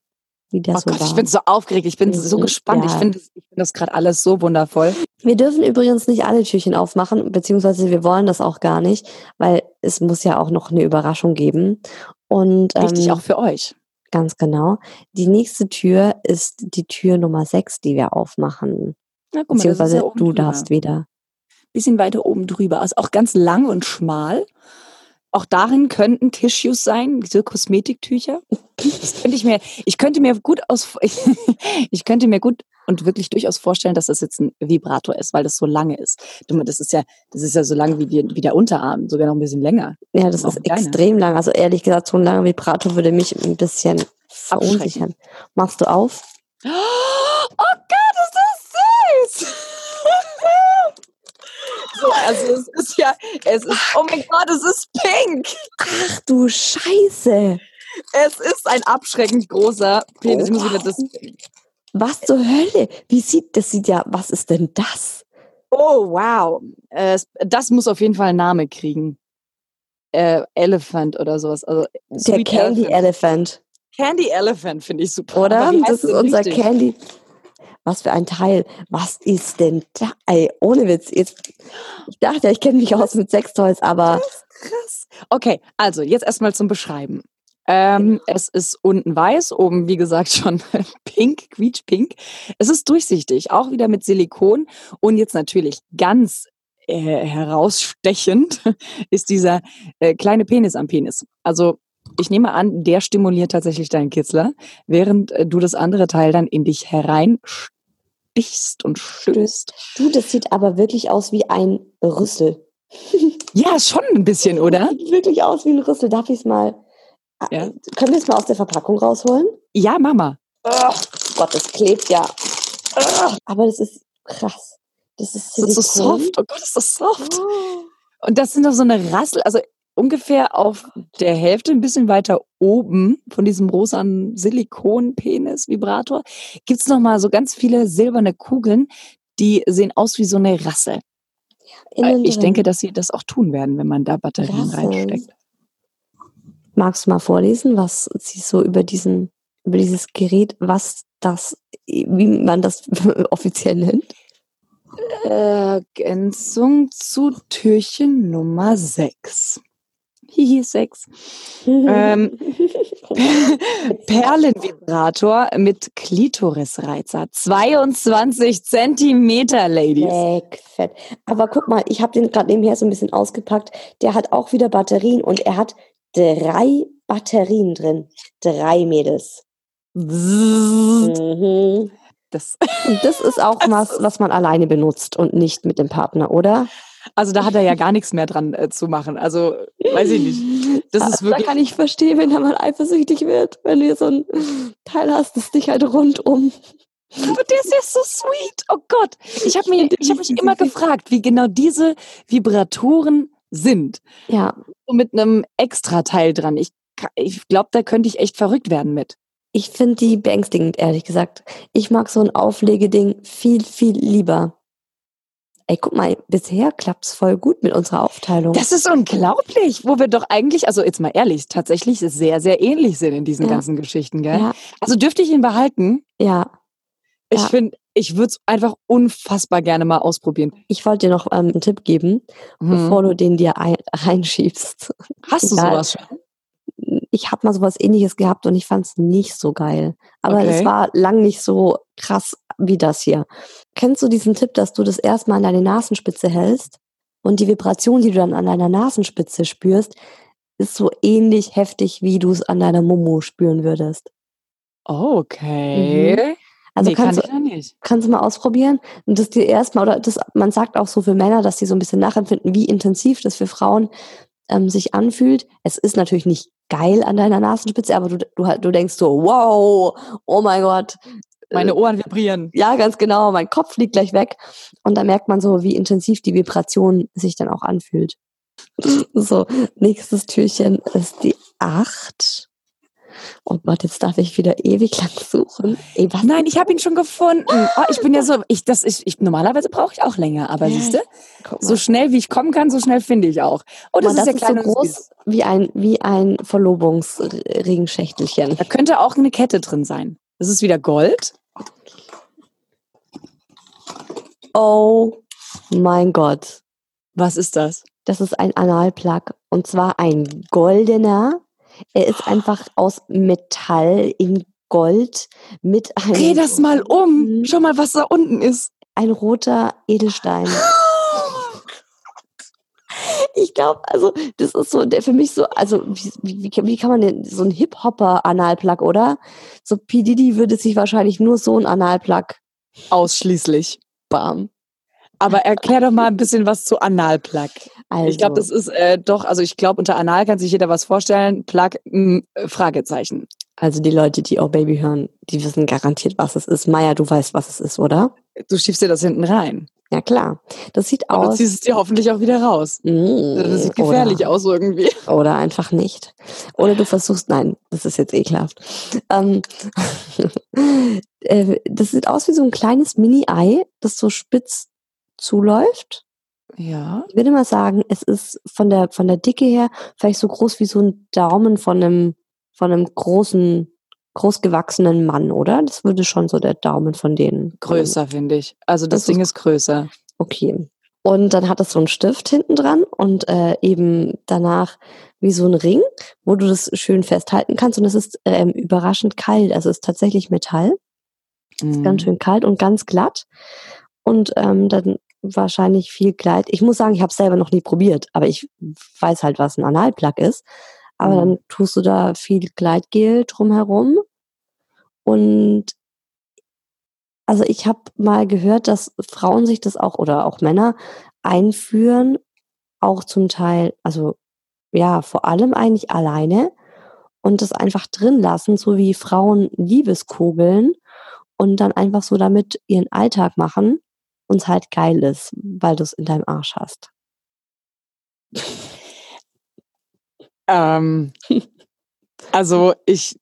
Speaker 2: wie der
Speaker 3: Oh
Speaker 2: so
Speaker 3: Gott,
Speaker 2: war.
Speaker 3: ich bin so aufgeregt. Ich bin so
Speaker 2: Mhm,
Speaker 3: gespannt. Ich
Speaker 2: ja.
Speaker 3: finde ich find das gerade alles so wundervoll.
Speaker 2: Wir dürfen übrigens nicht alle Türchen aufmachen, beziehungsweise wir wollen das auch gar nicht, weil es muss ja auch noch eine Überraschung geben. Und ähm,
Speaker 3: auch für euch.
Speaker 2: ganz genau. Die nächste Tür ist die Tür Nummer 6, die wir aufmachen.
Speaker 3: Na, guck mal, das ist
Speaker 2: Beziehungsweise
Speaker 3: ja
Speaker 2: du
Speaker 3: drüber.
Speaker 2: darfst wieder.
Speaker 3: bisschen weiter oben drüber. Also auch ganz lang und schmal. Auch darin könnten Tissues sein, diese Kosmetiktücher. Das könnte ich mir, ich könnte mir gut aus, ich könnte mir gut und wirklich durchaus vorstellen, dass das jetzt ein Vibrator ist, weil das so lange ist. Das ist ja, das ist ja so lang wie, die, wie der Unterarm, sogar noch ein bisschen länger.
Speaker 2: Ja, das ist
Speaker 3: deine.
Speaker 2: extrem lang. Also ehrlich gesagt, so ein langer Vibrator würde mich ein bisschen verunsichern. Machst du auf?
Speaker 3: Oh Gott, ist das süß! So, also es ist ja, es ist, oh mein Gott, es ist pink!
Speaker 2: Ach du Scheiße.
Speaker 3: Es ist ein abschreckend großer Penis. Muss wieder das.
Speaker 2: Was zur Hölle? Wie sieht, das sieht ja, was ist denn das?
Speaker 3: Oh, wow. Das muss auf jeden Fall einen Namen kriegen. Äh, Elephant oder sowas. Also,
Speaker 2: Der
Speaker 3: Sweet
Speaker 2: Candy
Speaker 3: Elephant.
Speaker 2: Elephant,
Speaker 3: Candy Elephant finde ich super.
Speaker 2: oder? Das ist unser
Speaker 3: richtig?
Speaker 2: Candy. Was für ein Teil. Was ist denn da? Ey, ohne Witz. Jetzt, ich dachte, ich kenne mich aus mit Sextoys, aber.
Speaker 3: Krass. Okay, also jetzt erstmal zum Beschreiben. Ähm, es ist unten weiß, oben wie gesagt schon pink, quietschpink. Es ist durchsichtig, auch wieder mit Silikon und jetzt natürlich ganz äh, herausstechend ist dieser äh, kleine Penis am Penis. Also ich nehme an, der stimuliert tatsächlich deinen Kitzler, während äh, du das andere Teil dann in dich hereinstichst und stößt.
Speaker 2: Du, das sieht aber wirklich aus wie ein Rüssel.
Speaker 3: Ja, schon ein bisschen, oder?
Speaker 2: Das sieht wirklich aus wie ein Rüssel. Darf ich es mal?
Speaker 3: Ja.
Speaker 2: Können wir es mal aus der Verpackung rausholen?
Speaker 3: Ja, Mama.
Speaker 2: Oh Gott, das klebt ja. Aber das ist krass. Das ist,
Speaker 3: das ist so soft. Oh Gott, ist das soft. Und das sind doch so eine Rassel, also ungefähr auf der Hälfte, ein bisschen weiter oben von diesem rosanen Silikon-Penis-Vibrator, gibt es nochmal so ganz viele silberne Kugeln, die sehen aus wie so eine Rassel. Innen ich drin. denke, dass sie das auch tun werden, wenn man da Batterien Rasseln. reinsteckt.
Speaker 2: Magst du mal vorlesen, was sie so über diesen, über dieses Gerät, was das, wie man das offiziell nennt?
Speaker 3: Ergänzung zu Türchen Nummer 6. Hihi, Sex. ähm, Perlenvibrator mit Klitorisreizer. 22 Zentimeter, Ladies.
Speaker 2: Leck, fett. Aber guck mal, ich habe den gerade nebenher so ein bisschen ausgepackt. Der hat auch wieder Batterien und er hat drei Batterien drin. Drei Mädels. Mhm. Das, das ist auch was, was man alleine benutzt und nicht mit dem Partner, oder?
Speaker 3: Also da hat er ja gar nichts mehr dran äh, zu machen. Also weiß ich nicht. Das ist wirklich.
Speaker 2: Da kann ich verstehen, wenn er mal eifersüchtig wird, wenn du so ein Teil hast, das dich halt rundum.
Speaker 3: Aber der ist ja so sweet. Oh Gott. Ich habe mich, ich hab mich immer gefragt, wie genau diese Vibratoren sind.
Speaker 2: Ja.
Speaker 3: So mit einem Extra-Teil dran. Ich, ich glaube, da könnte ich echt verrückt werden mit.
Speaker 2: Ich finde die beängstigend, ehrlich gesagt. Ich mag so ein Auflegeding viel, viel lieber. Ey, guck mal, bisher klappt es voll gut mit unserer Aufteilung.
Speaker 3: Das ist unglaublich, wo wir doch eigentlich, also jetzt mal ehrlich, tatsächlich sehr, sehr ähnlich sind in diesen ja. ganzen Geschichten, gell? Ja. Also dürfte ich ihn behalten?
Speaker 2: Ja.
Speaker 3: Ich ja. finde, ich würde es einfach unfassbar gerne mal ausprobieren.
Speaker 2: Ich wollte dir noch ähm, einen Tipp geben, mhm. bevor du den dir ein, reinschiebst.
Speaker 3: Hast du sowas schon?
Speaker 2: Ich habe mal sowas ähnliches gehabt und ich fand es nicht so geil. Aber es okay. war lang nicht so krass wie das hier. Kennst du diesen Tipp, dass du das erstmal an deine Nasenspitze hältst und die Vibration, die du dann an deiner Nasenspitze spürst, ist so ähnlich heftig, wie du es an deiner Momo spüren würdest?
Speaker 3: Okay. Mhm.
Speaker 2: Also nee, kannst, kann du, kannst du mal ausprobieren und das dir erstmal, oder das, man sagt auch so für Männer, dass sie so ein bisschen nachempfinden, wie intensiv das für Frauen ähm, sich anfühlt. Es ist natürlich nicht geil an deiner Nasenspitze, aber du, du, du denkst so, wow, oh mein Gott,
Speaker 3: meine Ohren vibrieren.
Speaker 2: Ja, ganz genau. Mein Kopf fliegt gleich weg. Und da merkt man so, wie intensiv die Vibration sich dann auch anfühlt. So, nächstes Türchen ist die acht. Oh Gott, jetzt darf ich wieder ewig lang suchen.
Speaker 3: Ey, Nein, ich habe ihn schon gefunden. Oh, ich bin ja so, ich, das ist, ich, normalerweise brauche ich auch länger, aber ja, siehst du, so schnell wie ich kommen kann, so schnell finde ich auch.
Speaker 2: Oh, das, ist, das ja ist so groß wie ein, wie ein Verlobungsringschächtelchen.
Speaker 3: Da könnte auch eine Kette drin sein. Das ist wieder Gold.
Speaker 2: Oh mein Gott.
Speaker 3: Was ist das?
Speaker 2: Das ist ein Analplug. Und zwar ein goldener. Er ist einfach aus Metall in Gold mit einem.
Speaker 3: Dreh das mal um. Schau mal, was da unten ist.
Speaker 2: Ein roter Edelstein. ich glaube, also das ist so der für mich so, also wie, wie, wie kann man denn so ein Hip-Hopper-Analplug, oder? So P. Diddy würde sich wahrscheinlich nur so ein Analplug.
Speaker 3: Ausschließlich.
Speaker 2: Bam.
Speaker 3: Aber erklär doch mal ein bisschen was zu Analplug. Also. Ich glaube, das ist äh, doch, also ich glaube, unter Anal kann sich jeder was vorstellen. Plug, mh, hm, Fragezeichen.
Speaker 2: Also die Leute, die auch Baby hören, die wissen garantiert, was es ist. Maya, du weißt, was es ist, oder?
Speaker 3: Du schiebst dir das hinten rein.
Speaker 2: Ja klar. Das sieht
Speaker 3: Aber
Speaker 2: aus.
Speaker 3: Du ziehst es dir hoffentlich auch wieder raus.
Speaker 2: Mm,
Speaker 3: das sieht gefährlich oder, aus irgendwie.
Speaker 2: Oder einfach nicht. Oder du versuchst, nein, das ist jetzt ekelhaft. Ähm, äh, das sieht aus wie so ein kleines Mini-Ei, das so spitz zuläuft.
Speaker 3: Ja.
Speaker 2: Ich würde mal sagen, es ist von der, von der Dicke her vielleicht so groß wie so ein Daumen von einem, von einem großen großgewachsenen Mann, oder? Das würde schon so der Daumen von denen.
Speaker 3: Größer, finde ich. Also das,
Speaker 2: Das
Speaker 3: Ding
Speaker 2: ist-
Speaker 3: ist größer.
Speaker 2: Okay. Und dann hat es so einen Stift hinten dran und äh, eben danach wie so ein Ring, wo du das schön festhalten kannst. Und es ist ähm, überraschend kalt. Also es ist tatsächlich Metall.
Speaker 3: Mhm.
Speaker 2: ganz schön kalt und ganz glatt. Und ähm, dann wahrscheinlich viel Gleit. Ich muss sagen, ich habe es selber noch nie probiert, aber ich weiß halt, was ein Analplug ist. Aber
Speaker 3: Mhm.
Speaker 2: dann tust du da viel Gleitgel drumherum. Und also ich habe mal gehört, dass Frauen sich das auch oder auch Männer einführen, auch zum Teil, also ja, vor allem eigentlich alleine und das einfach drin lassen, so wie Frauen Liebeskugeln und dann einfach so damit ihren Alltag machen und es halt geil ist, weil du es in deinem Arsch hast.
Speaker 3: Ähm, also ich,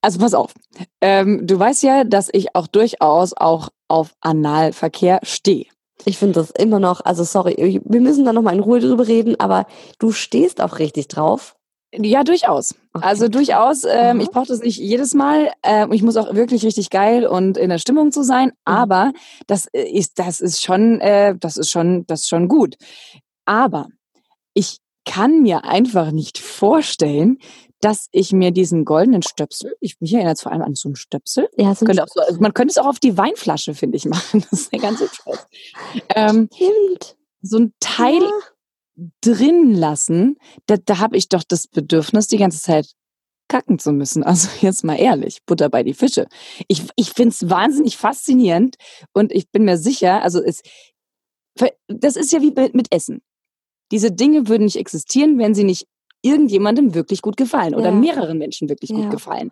Speaker 3: also pass auf. Ähm, du weißt ja, dass ich auch durchaus auch auf Analverkehr stehe.
Speaker 2: Ich finde das immer noch, also sorry, wir müssen da nochmal in Ruhe drüber reden, aber du stehst auch richtig drauf.
Speaker 3: Ja, durchaus.
Speaker 2: Okay.
Speaker 3: Also durchaus. Ähm,
Speaker 2: Aha.
Speaker 3: ich brauche das nicht jedes Mal. Ähm, ich muss auch wirklich richtig geil und in der Stimmung zu sein. Aber das ist, das ist schon, äh, das ist schon, das ist schon gut. Aber ich kann mir einfach nicht vorstellen, dass ich mir diesen goldenen Stöpsel, ich mich erinnert es vor allem an so einen Stöpsel,
Speaker 2: Ja, so
Speaker 3: könnte so, also man könnte es auch auf die Weinflasche, finde ich, machen. Das ist eine ganz hübsch. Ähm, so ein Teil
Speaker 2: Ja.
Speaker 3: Drin lassen, da, da habe ich doch das Bedürfnis, die ganze Zeit kacken zu müssen. Also jetzt mal ehrlich, Butter bei die Fische. Ich, ich finde es wahnsinnig faszinierend und ich bin mir sicher, also es, das ist ja wie mit Essen. Diese Dinge würden nicht existieren, wenn sie nicht irgendjemandem wirklich gut gefallen oder
Speaker 2: Ja.
Speaker 3: mehreren Menschen wirklich
Speaker 2: Ja.
Speaker 3: gut gefallen.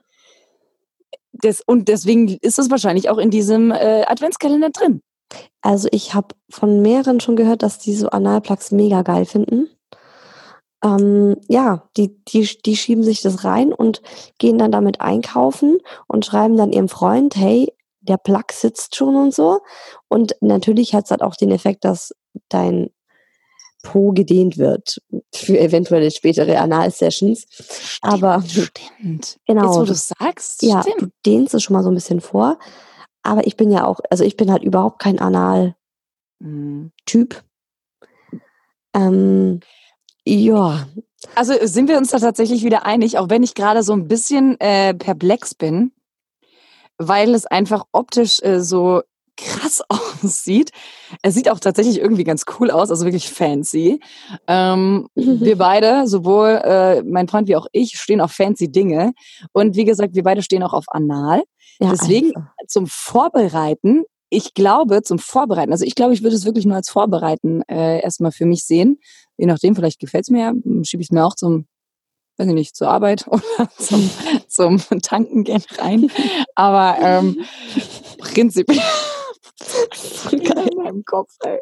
Speaker 3: Das, und deswegen ist es wahrscheinlich auch in diesem äh, Adventskalender drin.
Speaker 2: Also ich habe von mehreren schon gehört, dass die so Analplugs mega geil finden. Ähm, ja, die, die, die schieben sich das rein und gehen dann damit einkaufen und schreiben dann ihrem Freund, hey, der Plug sitzt schon und so. Und natürlich hat es halt auch den Effekt, dass dein Po gedehnt wird für eventuelle spätere Anal-Sessions. Aber
Speaker 3: Stimmt.
Speaker 2: genau,
Speaker 3: Jetzt, wo
Speaker 2: du-
Speaker 3: sagst,
Speaker 2: ja,
Speaker 3: stimmt.
Speaker 2: du dehnst es schon mal so ein bisschen vor. Aber ich bin ja auch, also ich bin halt überhaupt kein Anal-
Speaker 3: Mhm.
Speaker 2: Typ. Ähm, ja,
Speaker 3: Also sind wir uns da tatsächlich wieder einig, auch wenn ich gerade so ein bisschen äh, perplex bin, weil es einfach optisch äh, so krass aussieht. Es sieht auch tatsächlich irgendwie ganz cool aus, also wirklich fancy. Ähm, wir beide, sowohl äh, mein Freund wie auch ich, stehen auf fancy Dinge. Und wie gesagt, wir beide stehen auch auf Anal.
Speaker 2: ja
Speaker 3: Deswegen
Speaker 2: einfach.
Speaker 3: zum Vorbereiten, ich glaube, zum Vorbereiten, also ich glaube, ich würde es wirklich nur als Vorbereiten äh, erstmal für mich sehen. Je nachdem, vielleicht gefällt es mir ja, schiebe ich es mir auch zum, weiß ich nicht, zur Arbeit oder zum, zum Tanken gehen rein. Aber ähm, prinzipiell
Speaker 2: So geil.
Speaker 3: in meinem Kopf, ey.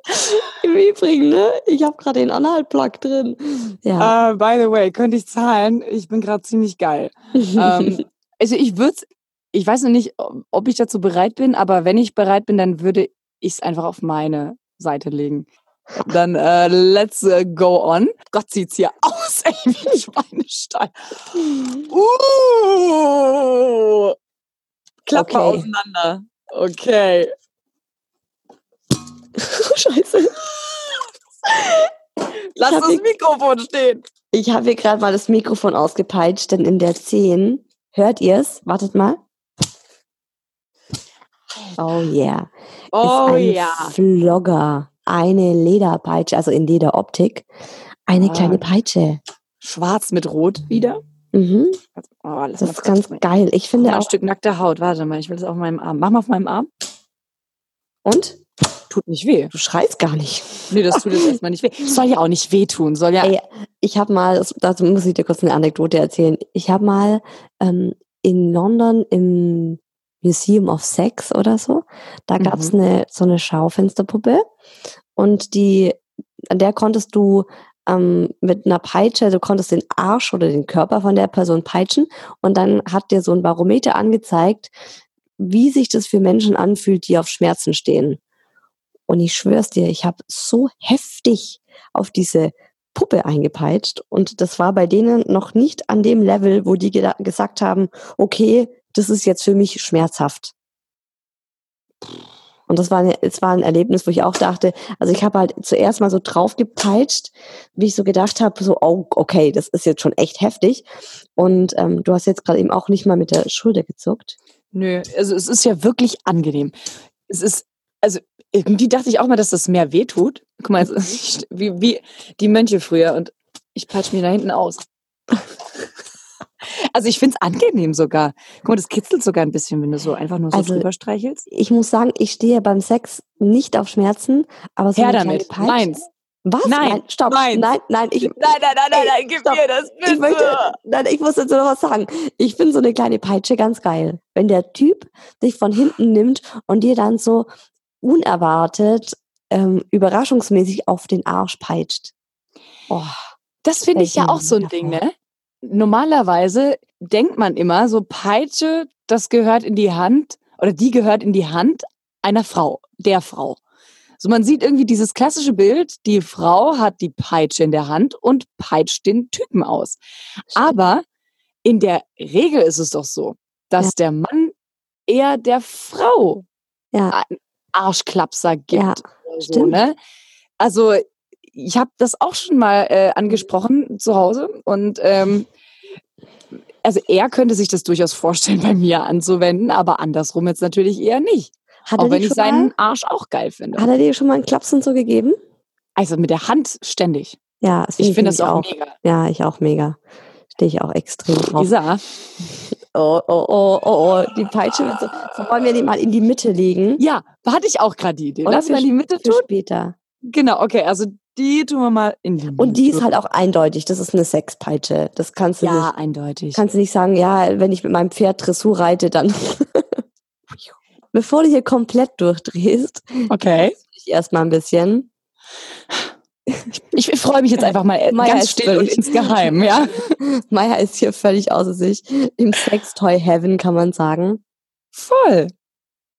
Speaker 2: Im Übrigen, ne? Ich habe gerade den Analplug drin. Ja.
Speaker 3: Äh, by the way, könnte ich zahlen? Ich bin gerade ziemlich geil. ähm, also ich würde ich weiß noch nicht, ob ich dazu bereit bin, aber wenn ich bereit bin, dann würde ich es einfach auf meine Seite legen. Dann äh, let's äh, go on. Gott sieht's hier aus, ey, wie ein Schweinestall. Uh, Klappe
Speaker 2: Okay.
Speaker 3: auseinander. Okay.
Speaker 2: Scheiße.
Speaker 3: Lass das
Speaker 2: die-
Speaker 3: Mikrofon stehen.
Speaker 2: Ich habe hier gerade mal das Mikrofon ausgepeitscht, denn in der 10, hört ihr's? Wartet mal. Oh yeah.
Speaker 3: Oh
Speaker 2: ist ein
Speaker 3: ja.
Speaker 2: Vlogger. Eine Lederpeitsche, also in Lederoptik. Eine
Speaker 3: Ah.
Speaker 2: kleine Peitsche.
Speaker 3: Schwarz mit Rot wieder.
Speaker 2: Mhm.
Speaker 3: Oh,
Speaker 2: Das ist ganz
Speaker 3: kurz-
Speaker 2: geil. Ich finde
Speaker 3: mal, ein
Speaker 2: auch.
Speaker 3: Stück nackte Haut. Warte mal, ich will das auf meinem Arm. Mach mal auf meinem Arm.
Speaker 2: Und?
Speaker 3: Tut nicht weh.
Speaker 2: Du schreist gar nicht.
Speaker 3: Nee, das tut jetzt erstmal nicht weh. Soll ja auch nicht wehtun. Soll ja.
Speaker 2: Ey, ich habe mal, dazu muss ich dir kurz eine Anekdote erzählen. Ich habe mal ähm, in London im Museum of Sex oder so, da gab's
Speaker 3: Mhm.
Speaker 2: eine so eine Schaufensterpuppe und die, an der konntest du ähm, mit einer Peitsche, du konntest den Arsch oder den Körper von der Person peitschen und dann hat dir so ein Barometer angezeigt, wie sich das für Menschen anfühlt, die auf Schmerzen stehen. Und ich schwör's dir, ich habe so heftig auf diese Puppe eingepeitscht. Und das war bei denen noch nicht an dem Level, wo die gesagt haben, okay, das ist jetzt für mich schmerzhaft. Und das war, ein, es war ein Erlebnis, wo ich auch dachte, also ich habe halt zuerst mal so drauf gepeitscht, wie ich so gedacht habe, so, oh, okay, das ist jetzt schon echt heftig. Und ähm, du hast jetzt gerade eben auch nicht mal mit der Schulter gezuckt.
Speaker 3: Nö, also es ist ja wirklich angenehm. Es ist, also irgendwie dachte ich auch mal, dass das mehr wehtut. Guck mal, wie, wie die Mönche früher und ich peitsche mir da hinten aus. Also ich finde es angenehm sogar. Guck mal, das kitzelt sogar ein bisschen, wenn du so einfach nur so also, drüber streichelst.
Speaker 2: Ich muss sagen, ich stehe beim Sex nicht auf Schmerzen, aber so
Speaker 3: Her damit, Peitsche, meins.
Speaker 2: Was?
Speaker 3: Nein, nein
Speaker 2: stopp.
Speaker 3: Meins.
Speaker 2: Nein, nein, ich,
Speaker 3: nein, nein, nein, nein, nein, gib stopp. mir das bitte.
Speaker 2: Ich möchte, nein, ich muss jetzt noch was sagen. Ich finde so eine kleine Peitsche ganz geil. Wenn der Typ dich von hinten nimmt und dir dann so unerwartet, ähm, überraschungsmäßig auf den Arsch peitscht.
Speaker 3: Oh, das finde ich ja auch so ein Ding, ne? Normalerweise denkt man immer, so Peitsche, das gehört in die Hand oder die gehört in die Hand einer Frau, der Frau. So man sieht irgendwie dieses klassische Bild, die Frau hat die Peitsche in der Hand und peitscht den Typen aus. Aber in der Regel ist es doch so, dass ja. der Mann eher der Frau
Speaker 2: ja.
Speaker 3: Arschklapser gibt.
Speaker 2: Ja,
Speaker 3: so, ne? Also ich habe das auch schon mal äh, angesprochen zu Hause und ähm, also er könnte sich das durchaus vorstellen, bei mir anzuwenden, aber andersrum jetzt natürlich eher nicht. Hat auch wenn ich seinen mal, Arsch auch geil finde.
Speaker 2: Hat er dir schon mal einen Klaps und so gegeben?
Speaker 3: Also mit der Hand ständig.
Speaker 2: Ja,
Speaker 3: ich finde das auch, auch mega.
Speaker 2: Ja, ich auch mega. Stehe ich auch extrem drauf.
Speaker 3: Lisa.
Speaker 2: Oh, oh, oh, oh, oh, die Peitsche so. so wollen wir die mal in die Mitte legen?
Speaker 3: Ja, hatte ich auch gerade die Idee.
Speaker 2: Lass mal in die Mitte tun. später.
Speaker 3: Genau, okay, also die tun wir mal in die Mitte.
Speaker 2: Und die ist halt auch eindeutig, das ist eine Sexpeitsche. Das kannst du
Speaker 3: ja,
Speaker 2: nicht.
Speaker 3: Ja, eindeutig.
Speaker 2: Kannst du nicht sagen, ja, wenn ich mit meinem Pferd Dressur reite, dann. Bevor du hier komplett durchdrehst,
Speaker 3: okay.
Speaker 2: ich erstmal ein bisschen.
Speaker 3: Ich, ich freue mich jetzt einfach mal Maya ganz still und insgeheim, ja.
Speaker 2: Maya ist hier völlig außer sich. Im Sextoy Heaven kann man sagen.
Speaker 3: Voll.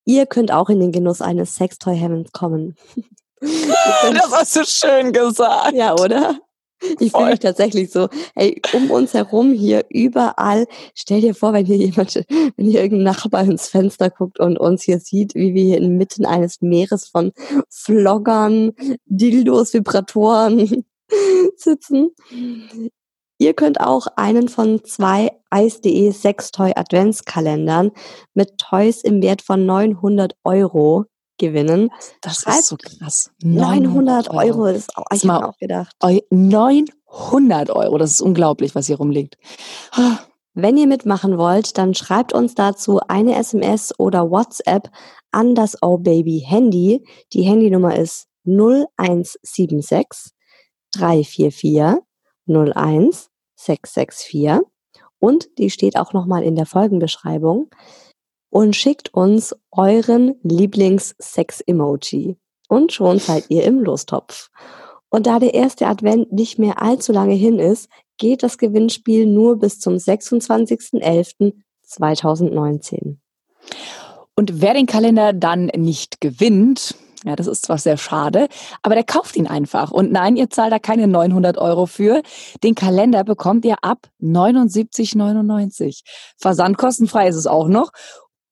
Speaker 2: Ihr könnt auch in den Genuss eines Sextoy Heavens kommen.
Speaker 3: das hast du schön gesagt.
Speaker 2: Ja, oder? Ich fühle mich tatsächlich so, hey, um uns herum hier überall, stell dir vor, wenn hier jemand, wenn hier irgendein Nachbar ins Fenster guckt und uns hier sieht, wie wir hier inmitten eines Meeres von Floggern, Dildos, Vibratoren sitzen. Ihr könnt auch einen von zwei Eis.de Sextoy Adventskalendern mit Toys im Wert von 900 Euro gewinnen.
Speaker 3: Das, das ist so krass.
Speaker 2: 900 Euro, Euro das ist auch, ich habe auch gedacht.
Speaker 3: 900 Euro, das ist unglaublich, was hier rumliegt.
Speaker 2: Wenn ihr mitmachen wollt, dann schreibt uns dazu eine SMS oder WhatsApp an das Oh Baby Handy. Die Handynummer ist 0176 344 01 664 und die steht auch nochmal in der Folgenbeschreibung und schickt uns euren Lieblings-Sex-Emoji. Und schon seid ihr im Lostopf. Und da der erste Advent nicht mehr allzu lange hin ist, geht das Gewinnspiel nur bis zum 26.11.2019.
Speaker 3: Und wer den Kalender dann nicht gewinnt, ja, das ist zwar sehr schade, aber der kauft ihn einfach. Und nein, ihr zahlt da keine 900 Euro für. Den Kalender bekommt ihr ab 79,99. Versandkostenfrei ist es auch noch.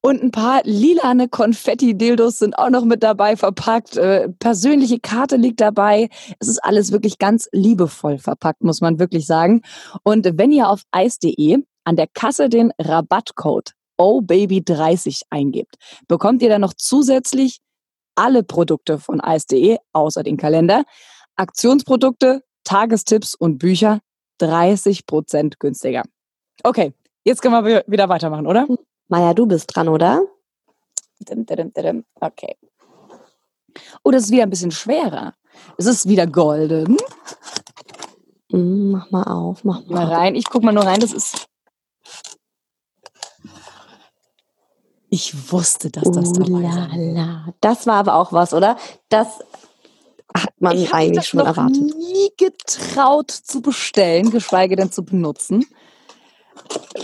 Speaker 3: Und ein paar lilane Konfetti-Dildos sind auch noch mit dabei verpackt. Äh, persönliche Karte liegt dabei. Es ist alles wirklich ganz liebevoll verpackt, muss man wirklich sagen. Und wenn ihr auf eis.de an der Kasse den Rabattcode OHBABY30 eingebt, bekommt ihr dann noch zusätzlich alle Produkte von eis.de, außer den Kalender, Aktionsprodukte, Tagestipps und Bücher 30 Prozent günstiger. Okay, jetzt können wir wieder weitermachen, oder?
Speaker 2: Maja, du bist dran, oder?
Speaker 3: Okay. Oh, das ist wieder ein bisschen schwerer. Es ist wieder golden.
Speaker 2: Mm, mach mal auf, mach
Speaker 3: mal, mal rein. Ich guck mal nur rein, das ist. Ich wusste, dass das
Speaker 2: dabei
Speaker 3: ist.
Speaker 2: Das war aber auch was, oder? Das hat man ich eigentlich das schon noch erwartet.
Speaker 3: nie getraut zu bestellen, geschweige denn zu benutzen.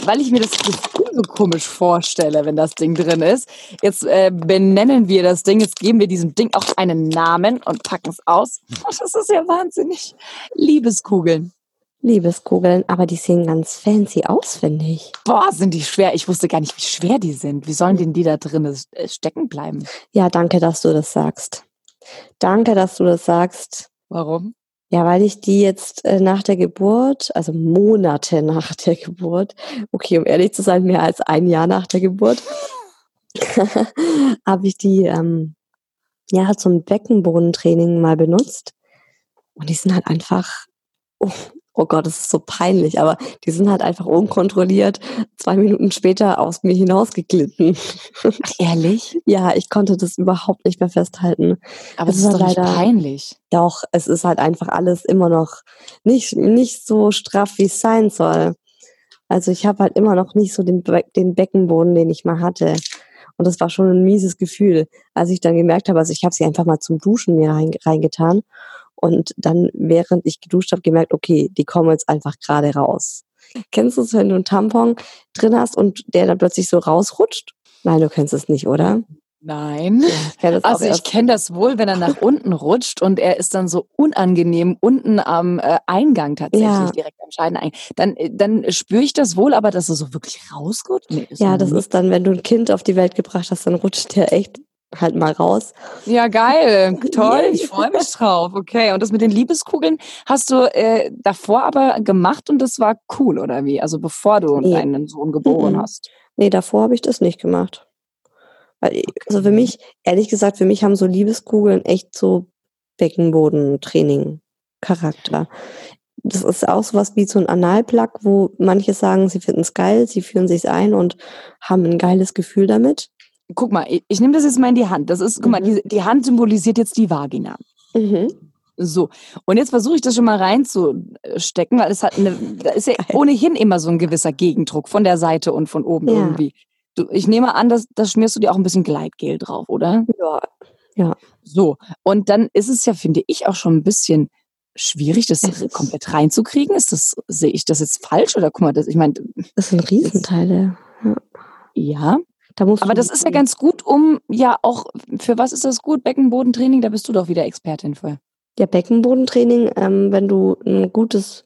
Speaker 3: Weil ich mir das Gefühl so komisch vorstelle, wenn das Ding drin ist. Jetzt äh, benennen wir das Ding, jetzt geben wir diesem Ding auch einen Namen und packen es aus. Das ist ja wahnsinnig. Liebeskugeln.
Speaker 2: Liebeskugeln, aber die sehen ganz fancy aus, finde ich.
Speaker 3: Boah, sind die schwer. Ich wusste gar nicht, wie schwer die sind. Wie sollen denn die da drin äh, stecken bleiben?
Speaker 2: Ja, danke, dass du das sagst. Danke, dass du das sagst.
Speaker 3: Warum?
Speaker 2: Ja, weil ich die jetzt äh, nach der Geburt, also Monate nach der Geburt, okay, um ehrlich zu sein, mehr als ein Jahr nach der Geburt, habe ich die ähm, ja zum Beckenbodentraining mal benutzt. Und die sind halt einfach oh, oh Gott, das ist so peinlich, aber die sind halt einfach unkontrolliert zwei Minuten später aus mir hinausgeglitten.
Speaker 3: Ehrlich?
Speaker 2: Ja, ich konnte das überhaupt nicht mehr festhalten.
Speaker 3: Aber es ist, ist doch leider, nicht peinlich.
Speaker 2: Doch, es ist halt einfach alles immer noch nicht, nicht so straff, wie es sein soll. Also ich habe halt immer noch nicht so den, Be den Beckenboden, den ich mal hatte. Und das war schon ein mieses Gefühl, als ich dann gemerkt habe, also ich habe sie einfach mal zum Duschen mir reingetan und dann, während ich geduscht habe, gemerkt, okay, die kommen jetzt einfach gerade raus. Kennst du es, wenn du einen Tampon drin hast und der dann plötzlich so rausrutscht? Nein, du kennst es nicht, oder?
Speaker 3: Nein. Ja, ich also ich kenne das wohl, wenn er nach unten rutscht und er ist dann so unangenehm unten am äh, Eingang tatsächlich, ja. direkt am Scheideneingang. Dann, äh, dann spüre ich das wohl, aber dass er so wirklich rausrutscht? Nee,
Speaker 2: ja, das nicht. ist dann, wenn du ein Kind auf die Welt gebracht hast, dann rutscht der echt halt mal raus.
Speaker 3: Ja, geil. Toll. Ich freue mich drauf. Okay. Und das mit den Liebeskugeln hast du äh, davor aber gemacht und das war cool, oder wie? Also bevor du nee. deinen Sohn geboren mhm. hast.
Speaker 2: Nee, davor habe ich das nicht gemacht. Weil, okay. also für mich, ehrlich gesagt, für mich haben so Liebeskugeln echt so Beckenbodentraining-Charakter. Das ist auch sowas wie so ein Analplug, wo manche sagen, sie finden es geil, sie führen sich ein und haben ein geiles Gefühl damit
Speaker 3: guck mal, ich, ich nehme das jetzt mal in die Hand. Das ist, guck mhm. mal, die, die, Hand symbolisiert jetzt die Vagina. Mhm. So, und jetzt versuche ich das schon mal reinzustecken, weil es hat eine, da ist ja ohnehin immer so ein gewisser Gegendruck von der Seite und von oben ja. irgendwie. Du, ich nehme an, dass das schmierst du dir auch ein bisschen Gleitgel drauf, oder?
Speaker 2: Ja. Ja.
Speaker 3: So, und dann ist es ja, finde ich, auch schon ein bisschen schwierig, das komplett reinzukriegen. Ist das, sehe ich das jetzt falsch oder guck mal, das, ich meine.
Speaker 2: Das sind Riesenteile.
Speaker 3: Ja. ja. Da musst Aber das ist ja ganz gut, um ja auch, für was ist das gut? Beckenbodentraining, da bist du doch wieder Expertin für.
Speaker 2: Ja, Beckenbodentraining, ähm, wenn du ein gutes,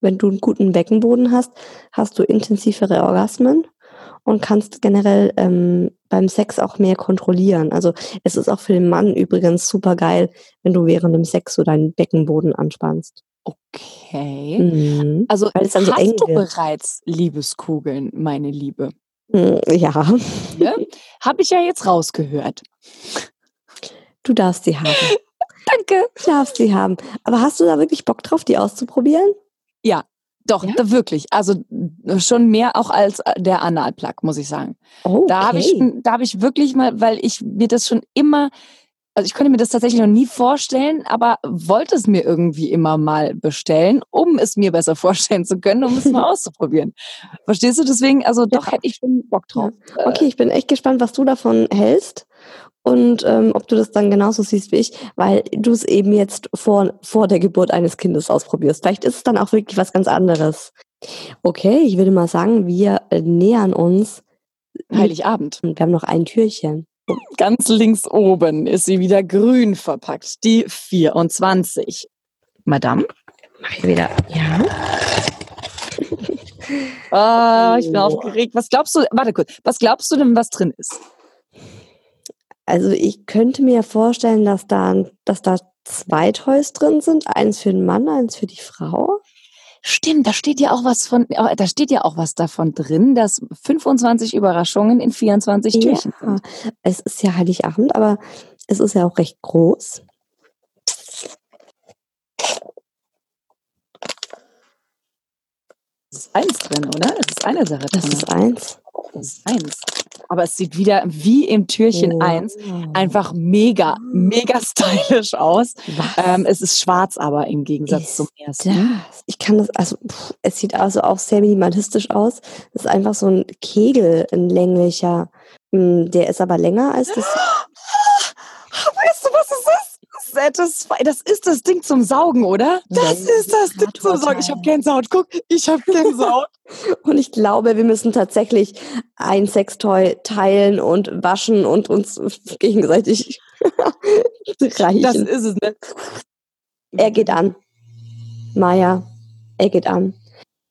Speaker 2: wenn du einen guten Beckenboden hast, hast du intensivere Orgasmen und kannst generell ähm, beim Sex auch mehr kontrollieren. Also es ist auch für den Mann übrigens super geil, wenn du während dem Sex so deinen Beckenboden anspannst.
Speaker 3: Okay. Mhm. Also hast so du wird. bereits Liebeskugeln, meine Liebe?
Speaker 2: Hm, ja.
Speaker 3: ja Habe ich ja jetzt rausgehört.
Speaker 2: Du darfst sie haben.
Speaker 3: Danke.
Speaker 2: Du darfst sie haben. Aber hast du da wirklich Bock drauf, die auszuprobieren?
Speaker 3: Ja, doch, ja? da wirklich. Also schon mehr auch als äh, der Analplug, muss ich sagen. Okay. Da habe ich, da habe ich wirklich mal, weil ich mir das schon immer also ich konnte mir das tatsächlich noch nie vorstellen, aber wollte es mir irgendwie immer mal bestellen, um es mir besser vorstellen zu können, um es mal auszuprobieren. Verstehst du? Deswegen, also doch ja. hätte ich schon Bock drauf.
Speaker 2: Ja. Okay, ich bin echt gespannt, was du davon hältst und ähm, ob du das dann genauso siehst wie ich, weil du es eben jetzt vor, vor der Geburt eines Kindes ausprobierst. Vielleicht ist es dann auch wirklich was ganz anderes. Okay, ich würde mal sagen, wir nähern uns
Speaker 3: Heiligabend.
Speaker 2: Und wir haben noch ein Türchen.
Speaker 3: Ganz links oben ist sie wieder grün verpackt, die 24. Madame?
Speaker 2: Mach ich wieder. Ja.
Speaker 3: Ah, ich bin oh. aufgeregt. Was glaubst du, warte kurz, was glaubst du denn, was drin ist?
Speaker 2: Also ich könnte mir vorstellen, dass da, dass da zwei Toys drin sind. Eins für den Mann, eins für die Frau.
Speaker 3: Stimmt, da steht ja auch was von, da steht ja auch was davon drin, dass 25 Überraschungen in 24 ja, Türchen sind.
Speaker 2: Es ist ja Heiligabend, aber es ist ja auch recht groß.
Speaker 3: Es ist eins drin, oder? Es ist eine Sache drin.
Speaker 2: Das ist eins.
Speaker 3: Das eins. Aber es sieht wieder wie im Türchen oh. 1 einfach mega, mega stylisch aus. Ähm, es ist schwarz aber im Gegensatz ist zum ersten.
Speaker 2: Das? Ich kann das, also pff, es sieht also auch sehr minimalistisch aus. Es ist einfach so ein Kegel, ein länglicher. Hm, der ist aber länger als das.
Speaker 3: Weißt du, was es ist? Satisfy. Das ist das Ding zum Saugen, oder? Das
Speaker 2: Ja,
Speaker 3: ist das Ding zum Saugen. Ich habe Gänsehaut. Guck, ich habe Gänsehaut.
Speaker 2: Und ich glaube, wir müssen tatsächlich ein Sextoy teilen und waschen und uns gegenseitig reichen.
Speaker 3: das ist es, ne?
Speaker 2: er geht an. Maja, er geht an.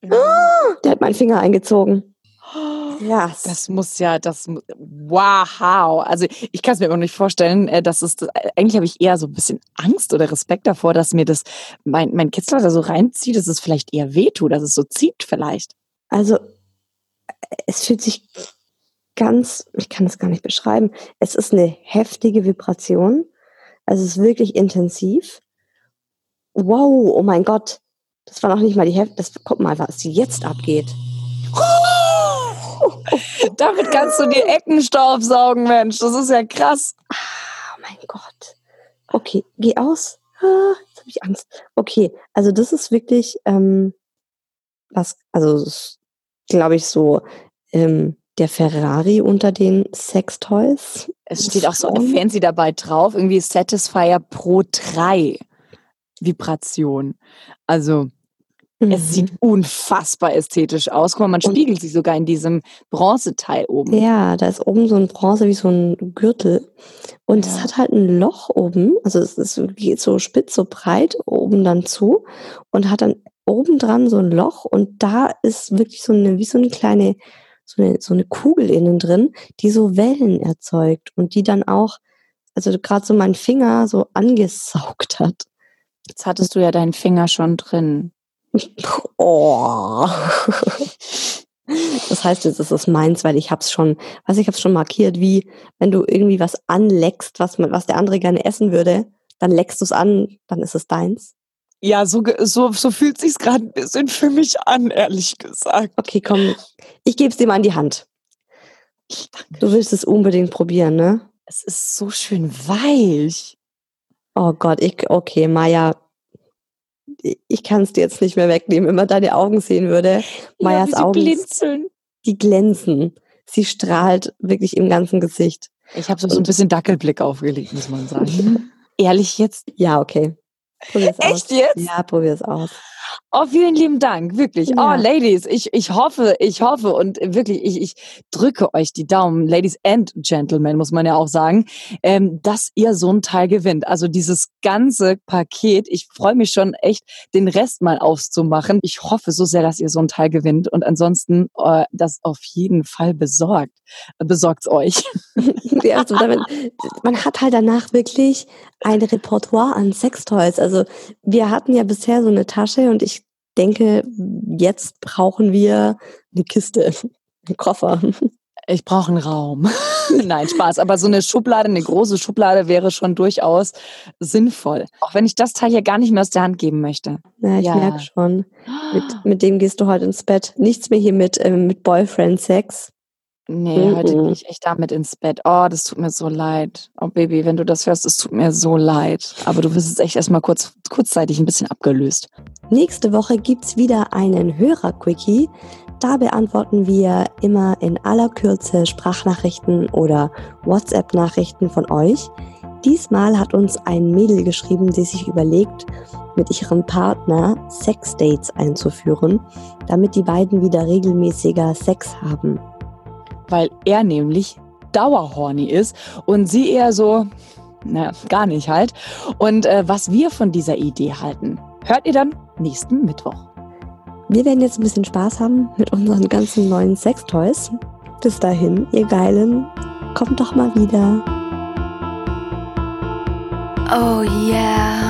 Speaker 2: Der hat meinen Finger eingezogen. Ja,
Speaker 3: Das muss ja, das wow. Also ich kann es mir immer nicht vorstellen, äh, dass es eigentlich habe ich eher so ein bisschen Angst oder Respekt davor, dass mir das mein, mein Kitzler da so reinzieht, dass es vielleicht eher wehtut, dass es so zieht vielleicht.
Speaker 2: also es fühlt sich ganz, ich kann es gar nicht beschreiben. Es ist eine heftige Vibration. Also es ist wirklich intensiv. Wow, oh mein Gott. Das war noch nicht mal die Hälfte. Das, guck mal, was jetzt abgeht.
Speaker 3: Damit kannst du die Ecken staubsaugen, Mensch. Das ist ja krass.
Speaker 2: Oh mein Gott. Okay, geh aus. Ah, jetzt habe ich Angst. Okay, also das ist wirklich ähm, was, also glaube ich so ähm, der Ferrari unter den Sextoys.
Speaker 3: Es steht auch so fancy dabei drauf, irgendwie Satisfier Pro 3 Vibration. Also
Speaker 2: Mhm.
Speaker 3: es sieht unfassbar ästhetisch aus. Guck mal, man
Speaker 2: Und-
Speaker 3: spiegelt sich sogar in diesem Bronzeteil oben.
Speaker 2: Ja, da ist oben so ein Bronze wie so ein Gürtel. Und es
Speaker 3: Ja.
Speaker 2: hat halt ein Loch oben, also es ist, geht so spitz, so breit oben dann zu und hat dann oben dran so ein Loch und da ist wirklich so eine, wie so eine kleine, so eine, so eine Kugel innen drin, die so Wellen erzeugt und die dann auch, also gerade so mein Finger so angesaugt hat.
Speaker 3: Jetzt hattest du ja deinen Finger schon drin.
Speaker 2: Oh. Das heißt, jetzt ist es meins, weil ich hab's schon, was ich hab's schon markiert, wie wenn du irgendwie was anleckst, was man, was der andere gerne essen würde, dann leckst du es an, dann ist es deins.
Speaker 3: Ja, so, so, so fühlt sich's gerade ein bisschen für mich an, ehrlich gesagt.
Speaker 2: Okay, komm, ich geb's dir mal in die Hand. Du willst es unbedingt probieren, ne?
Speaker 3: Es ist so schön weich.
Speaker 2: Oh Gott, ich, okay, Maja, ich kann es dir jetzt nicht mehr wegnehmen, wenn man deine Augen sehen würde. Majas
Speaker 3: ja,
Speaker 2: Augen,
Speaker 3: blinzeln.
Speaker 2: die glänzen. Sie strahlt wirklich im ganzen Gesicht.
Speaker 3: Ich habe so, so ein bisschen Dackelblick aufgelegt, muss man sagen. Ehrlich jetzt?
Speaker 2: Ja, okay. Probier's aus.
Speaker 3: Echt jetzt?
Speaker 2: Ja, probier's aus.
Speaker 3: Oh, vielen lieben Dank, wirklich.
Speaker 2: Ja.
Speaker 3: Oh, Ladies, ich, ich hoffe, ich hoffe und wirklich, ich, ich drücke euch die Daumen, Ladies and Gentlemen, muss man ja auch sagen, ähm, dass ihr so ein Teil gewinnt. Also dieses ganze Paket, ich freue mich schon echt, den Rest mal aufzumachen. Ich hoffe so sehr, dass ihr so ein Teil gewinnt und ansonsten äh, das auf jeden Fall besorgt. Besorgt's euch.
Speaker 2: Ja, also damit, man hat halt danach wirklich ein Repertoire an Sextoys. Also wir hatten ja bisher so eine Tasche und ich denke, jetzt brauchen wir eine Kiste, einen Koffer.
Speaker 3: Ich brauche einen Raum. Nein, Spaß. Aber so eine Schublade, eine große Schublade wäre schon durchaus sinnvoll. Auch wenn ich das Teil hier gar nicht mehr aus der Hand geben möchte.
Speaker 2: Ja, ich
Speaker 3: Ja.
Speaker 2: merke schon. Mit, mit dem gehst du heute ins Bett. Nichts mehr hier mit, ähm, mit Boyfriend-Sex.
Speaker 3: Nee, heute
Speaker 2: Mhm.
Speaker 3: gehe ich echt damit ins Bett. Oh, das tut mir so leid. Oh, Baby, wenn du das hörst, es tut mir so leid. Aber du wirst jetzt echt erstmal kurz, kurzzeitig ein bisschen abgelöst.
Speaker 2: Nächste Woche gibt's wieder einen Hörer-Quickie. Da beantworten wir immer in aller Kürze Sprachnachrichten oder WhatsApp-Nachrichten von euch. Diesmal hat uns ein Mädel geschrieben, die sich überlegt, mit ihrem Partner Sexdates einzuführen, damit die beiden wieder regelmäßiger Sex haben.
Speaker 3: Weil er nämlich dauerhorny ist und sie eher so, naja, gar nicht halt. Und äh, was wir von dieser Idee halten, hört ihr dann nächsten Mittwoch.
Speaker 2: Wir werden jetzt ein bisschen Spaß haben mit unseren ganzen neuen Sextoys. Bis dahin, ihr Geilen, kommt doch mal wieder.
Speaker 4: Oh yeah.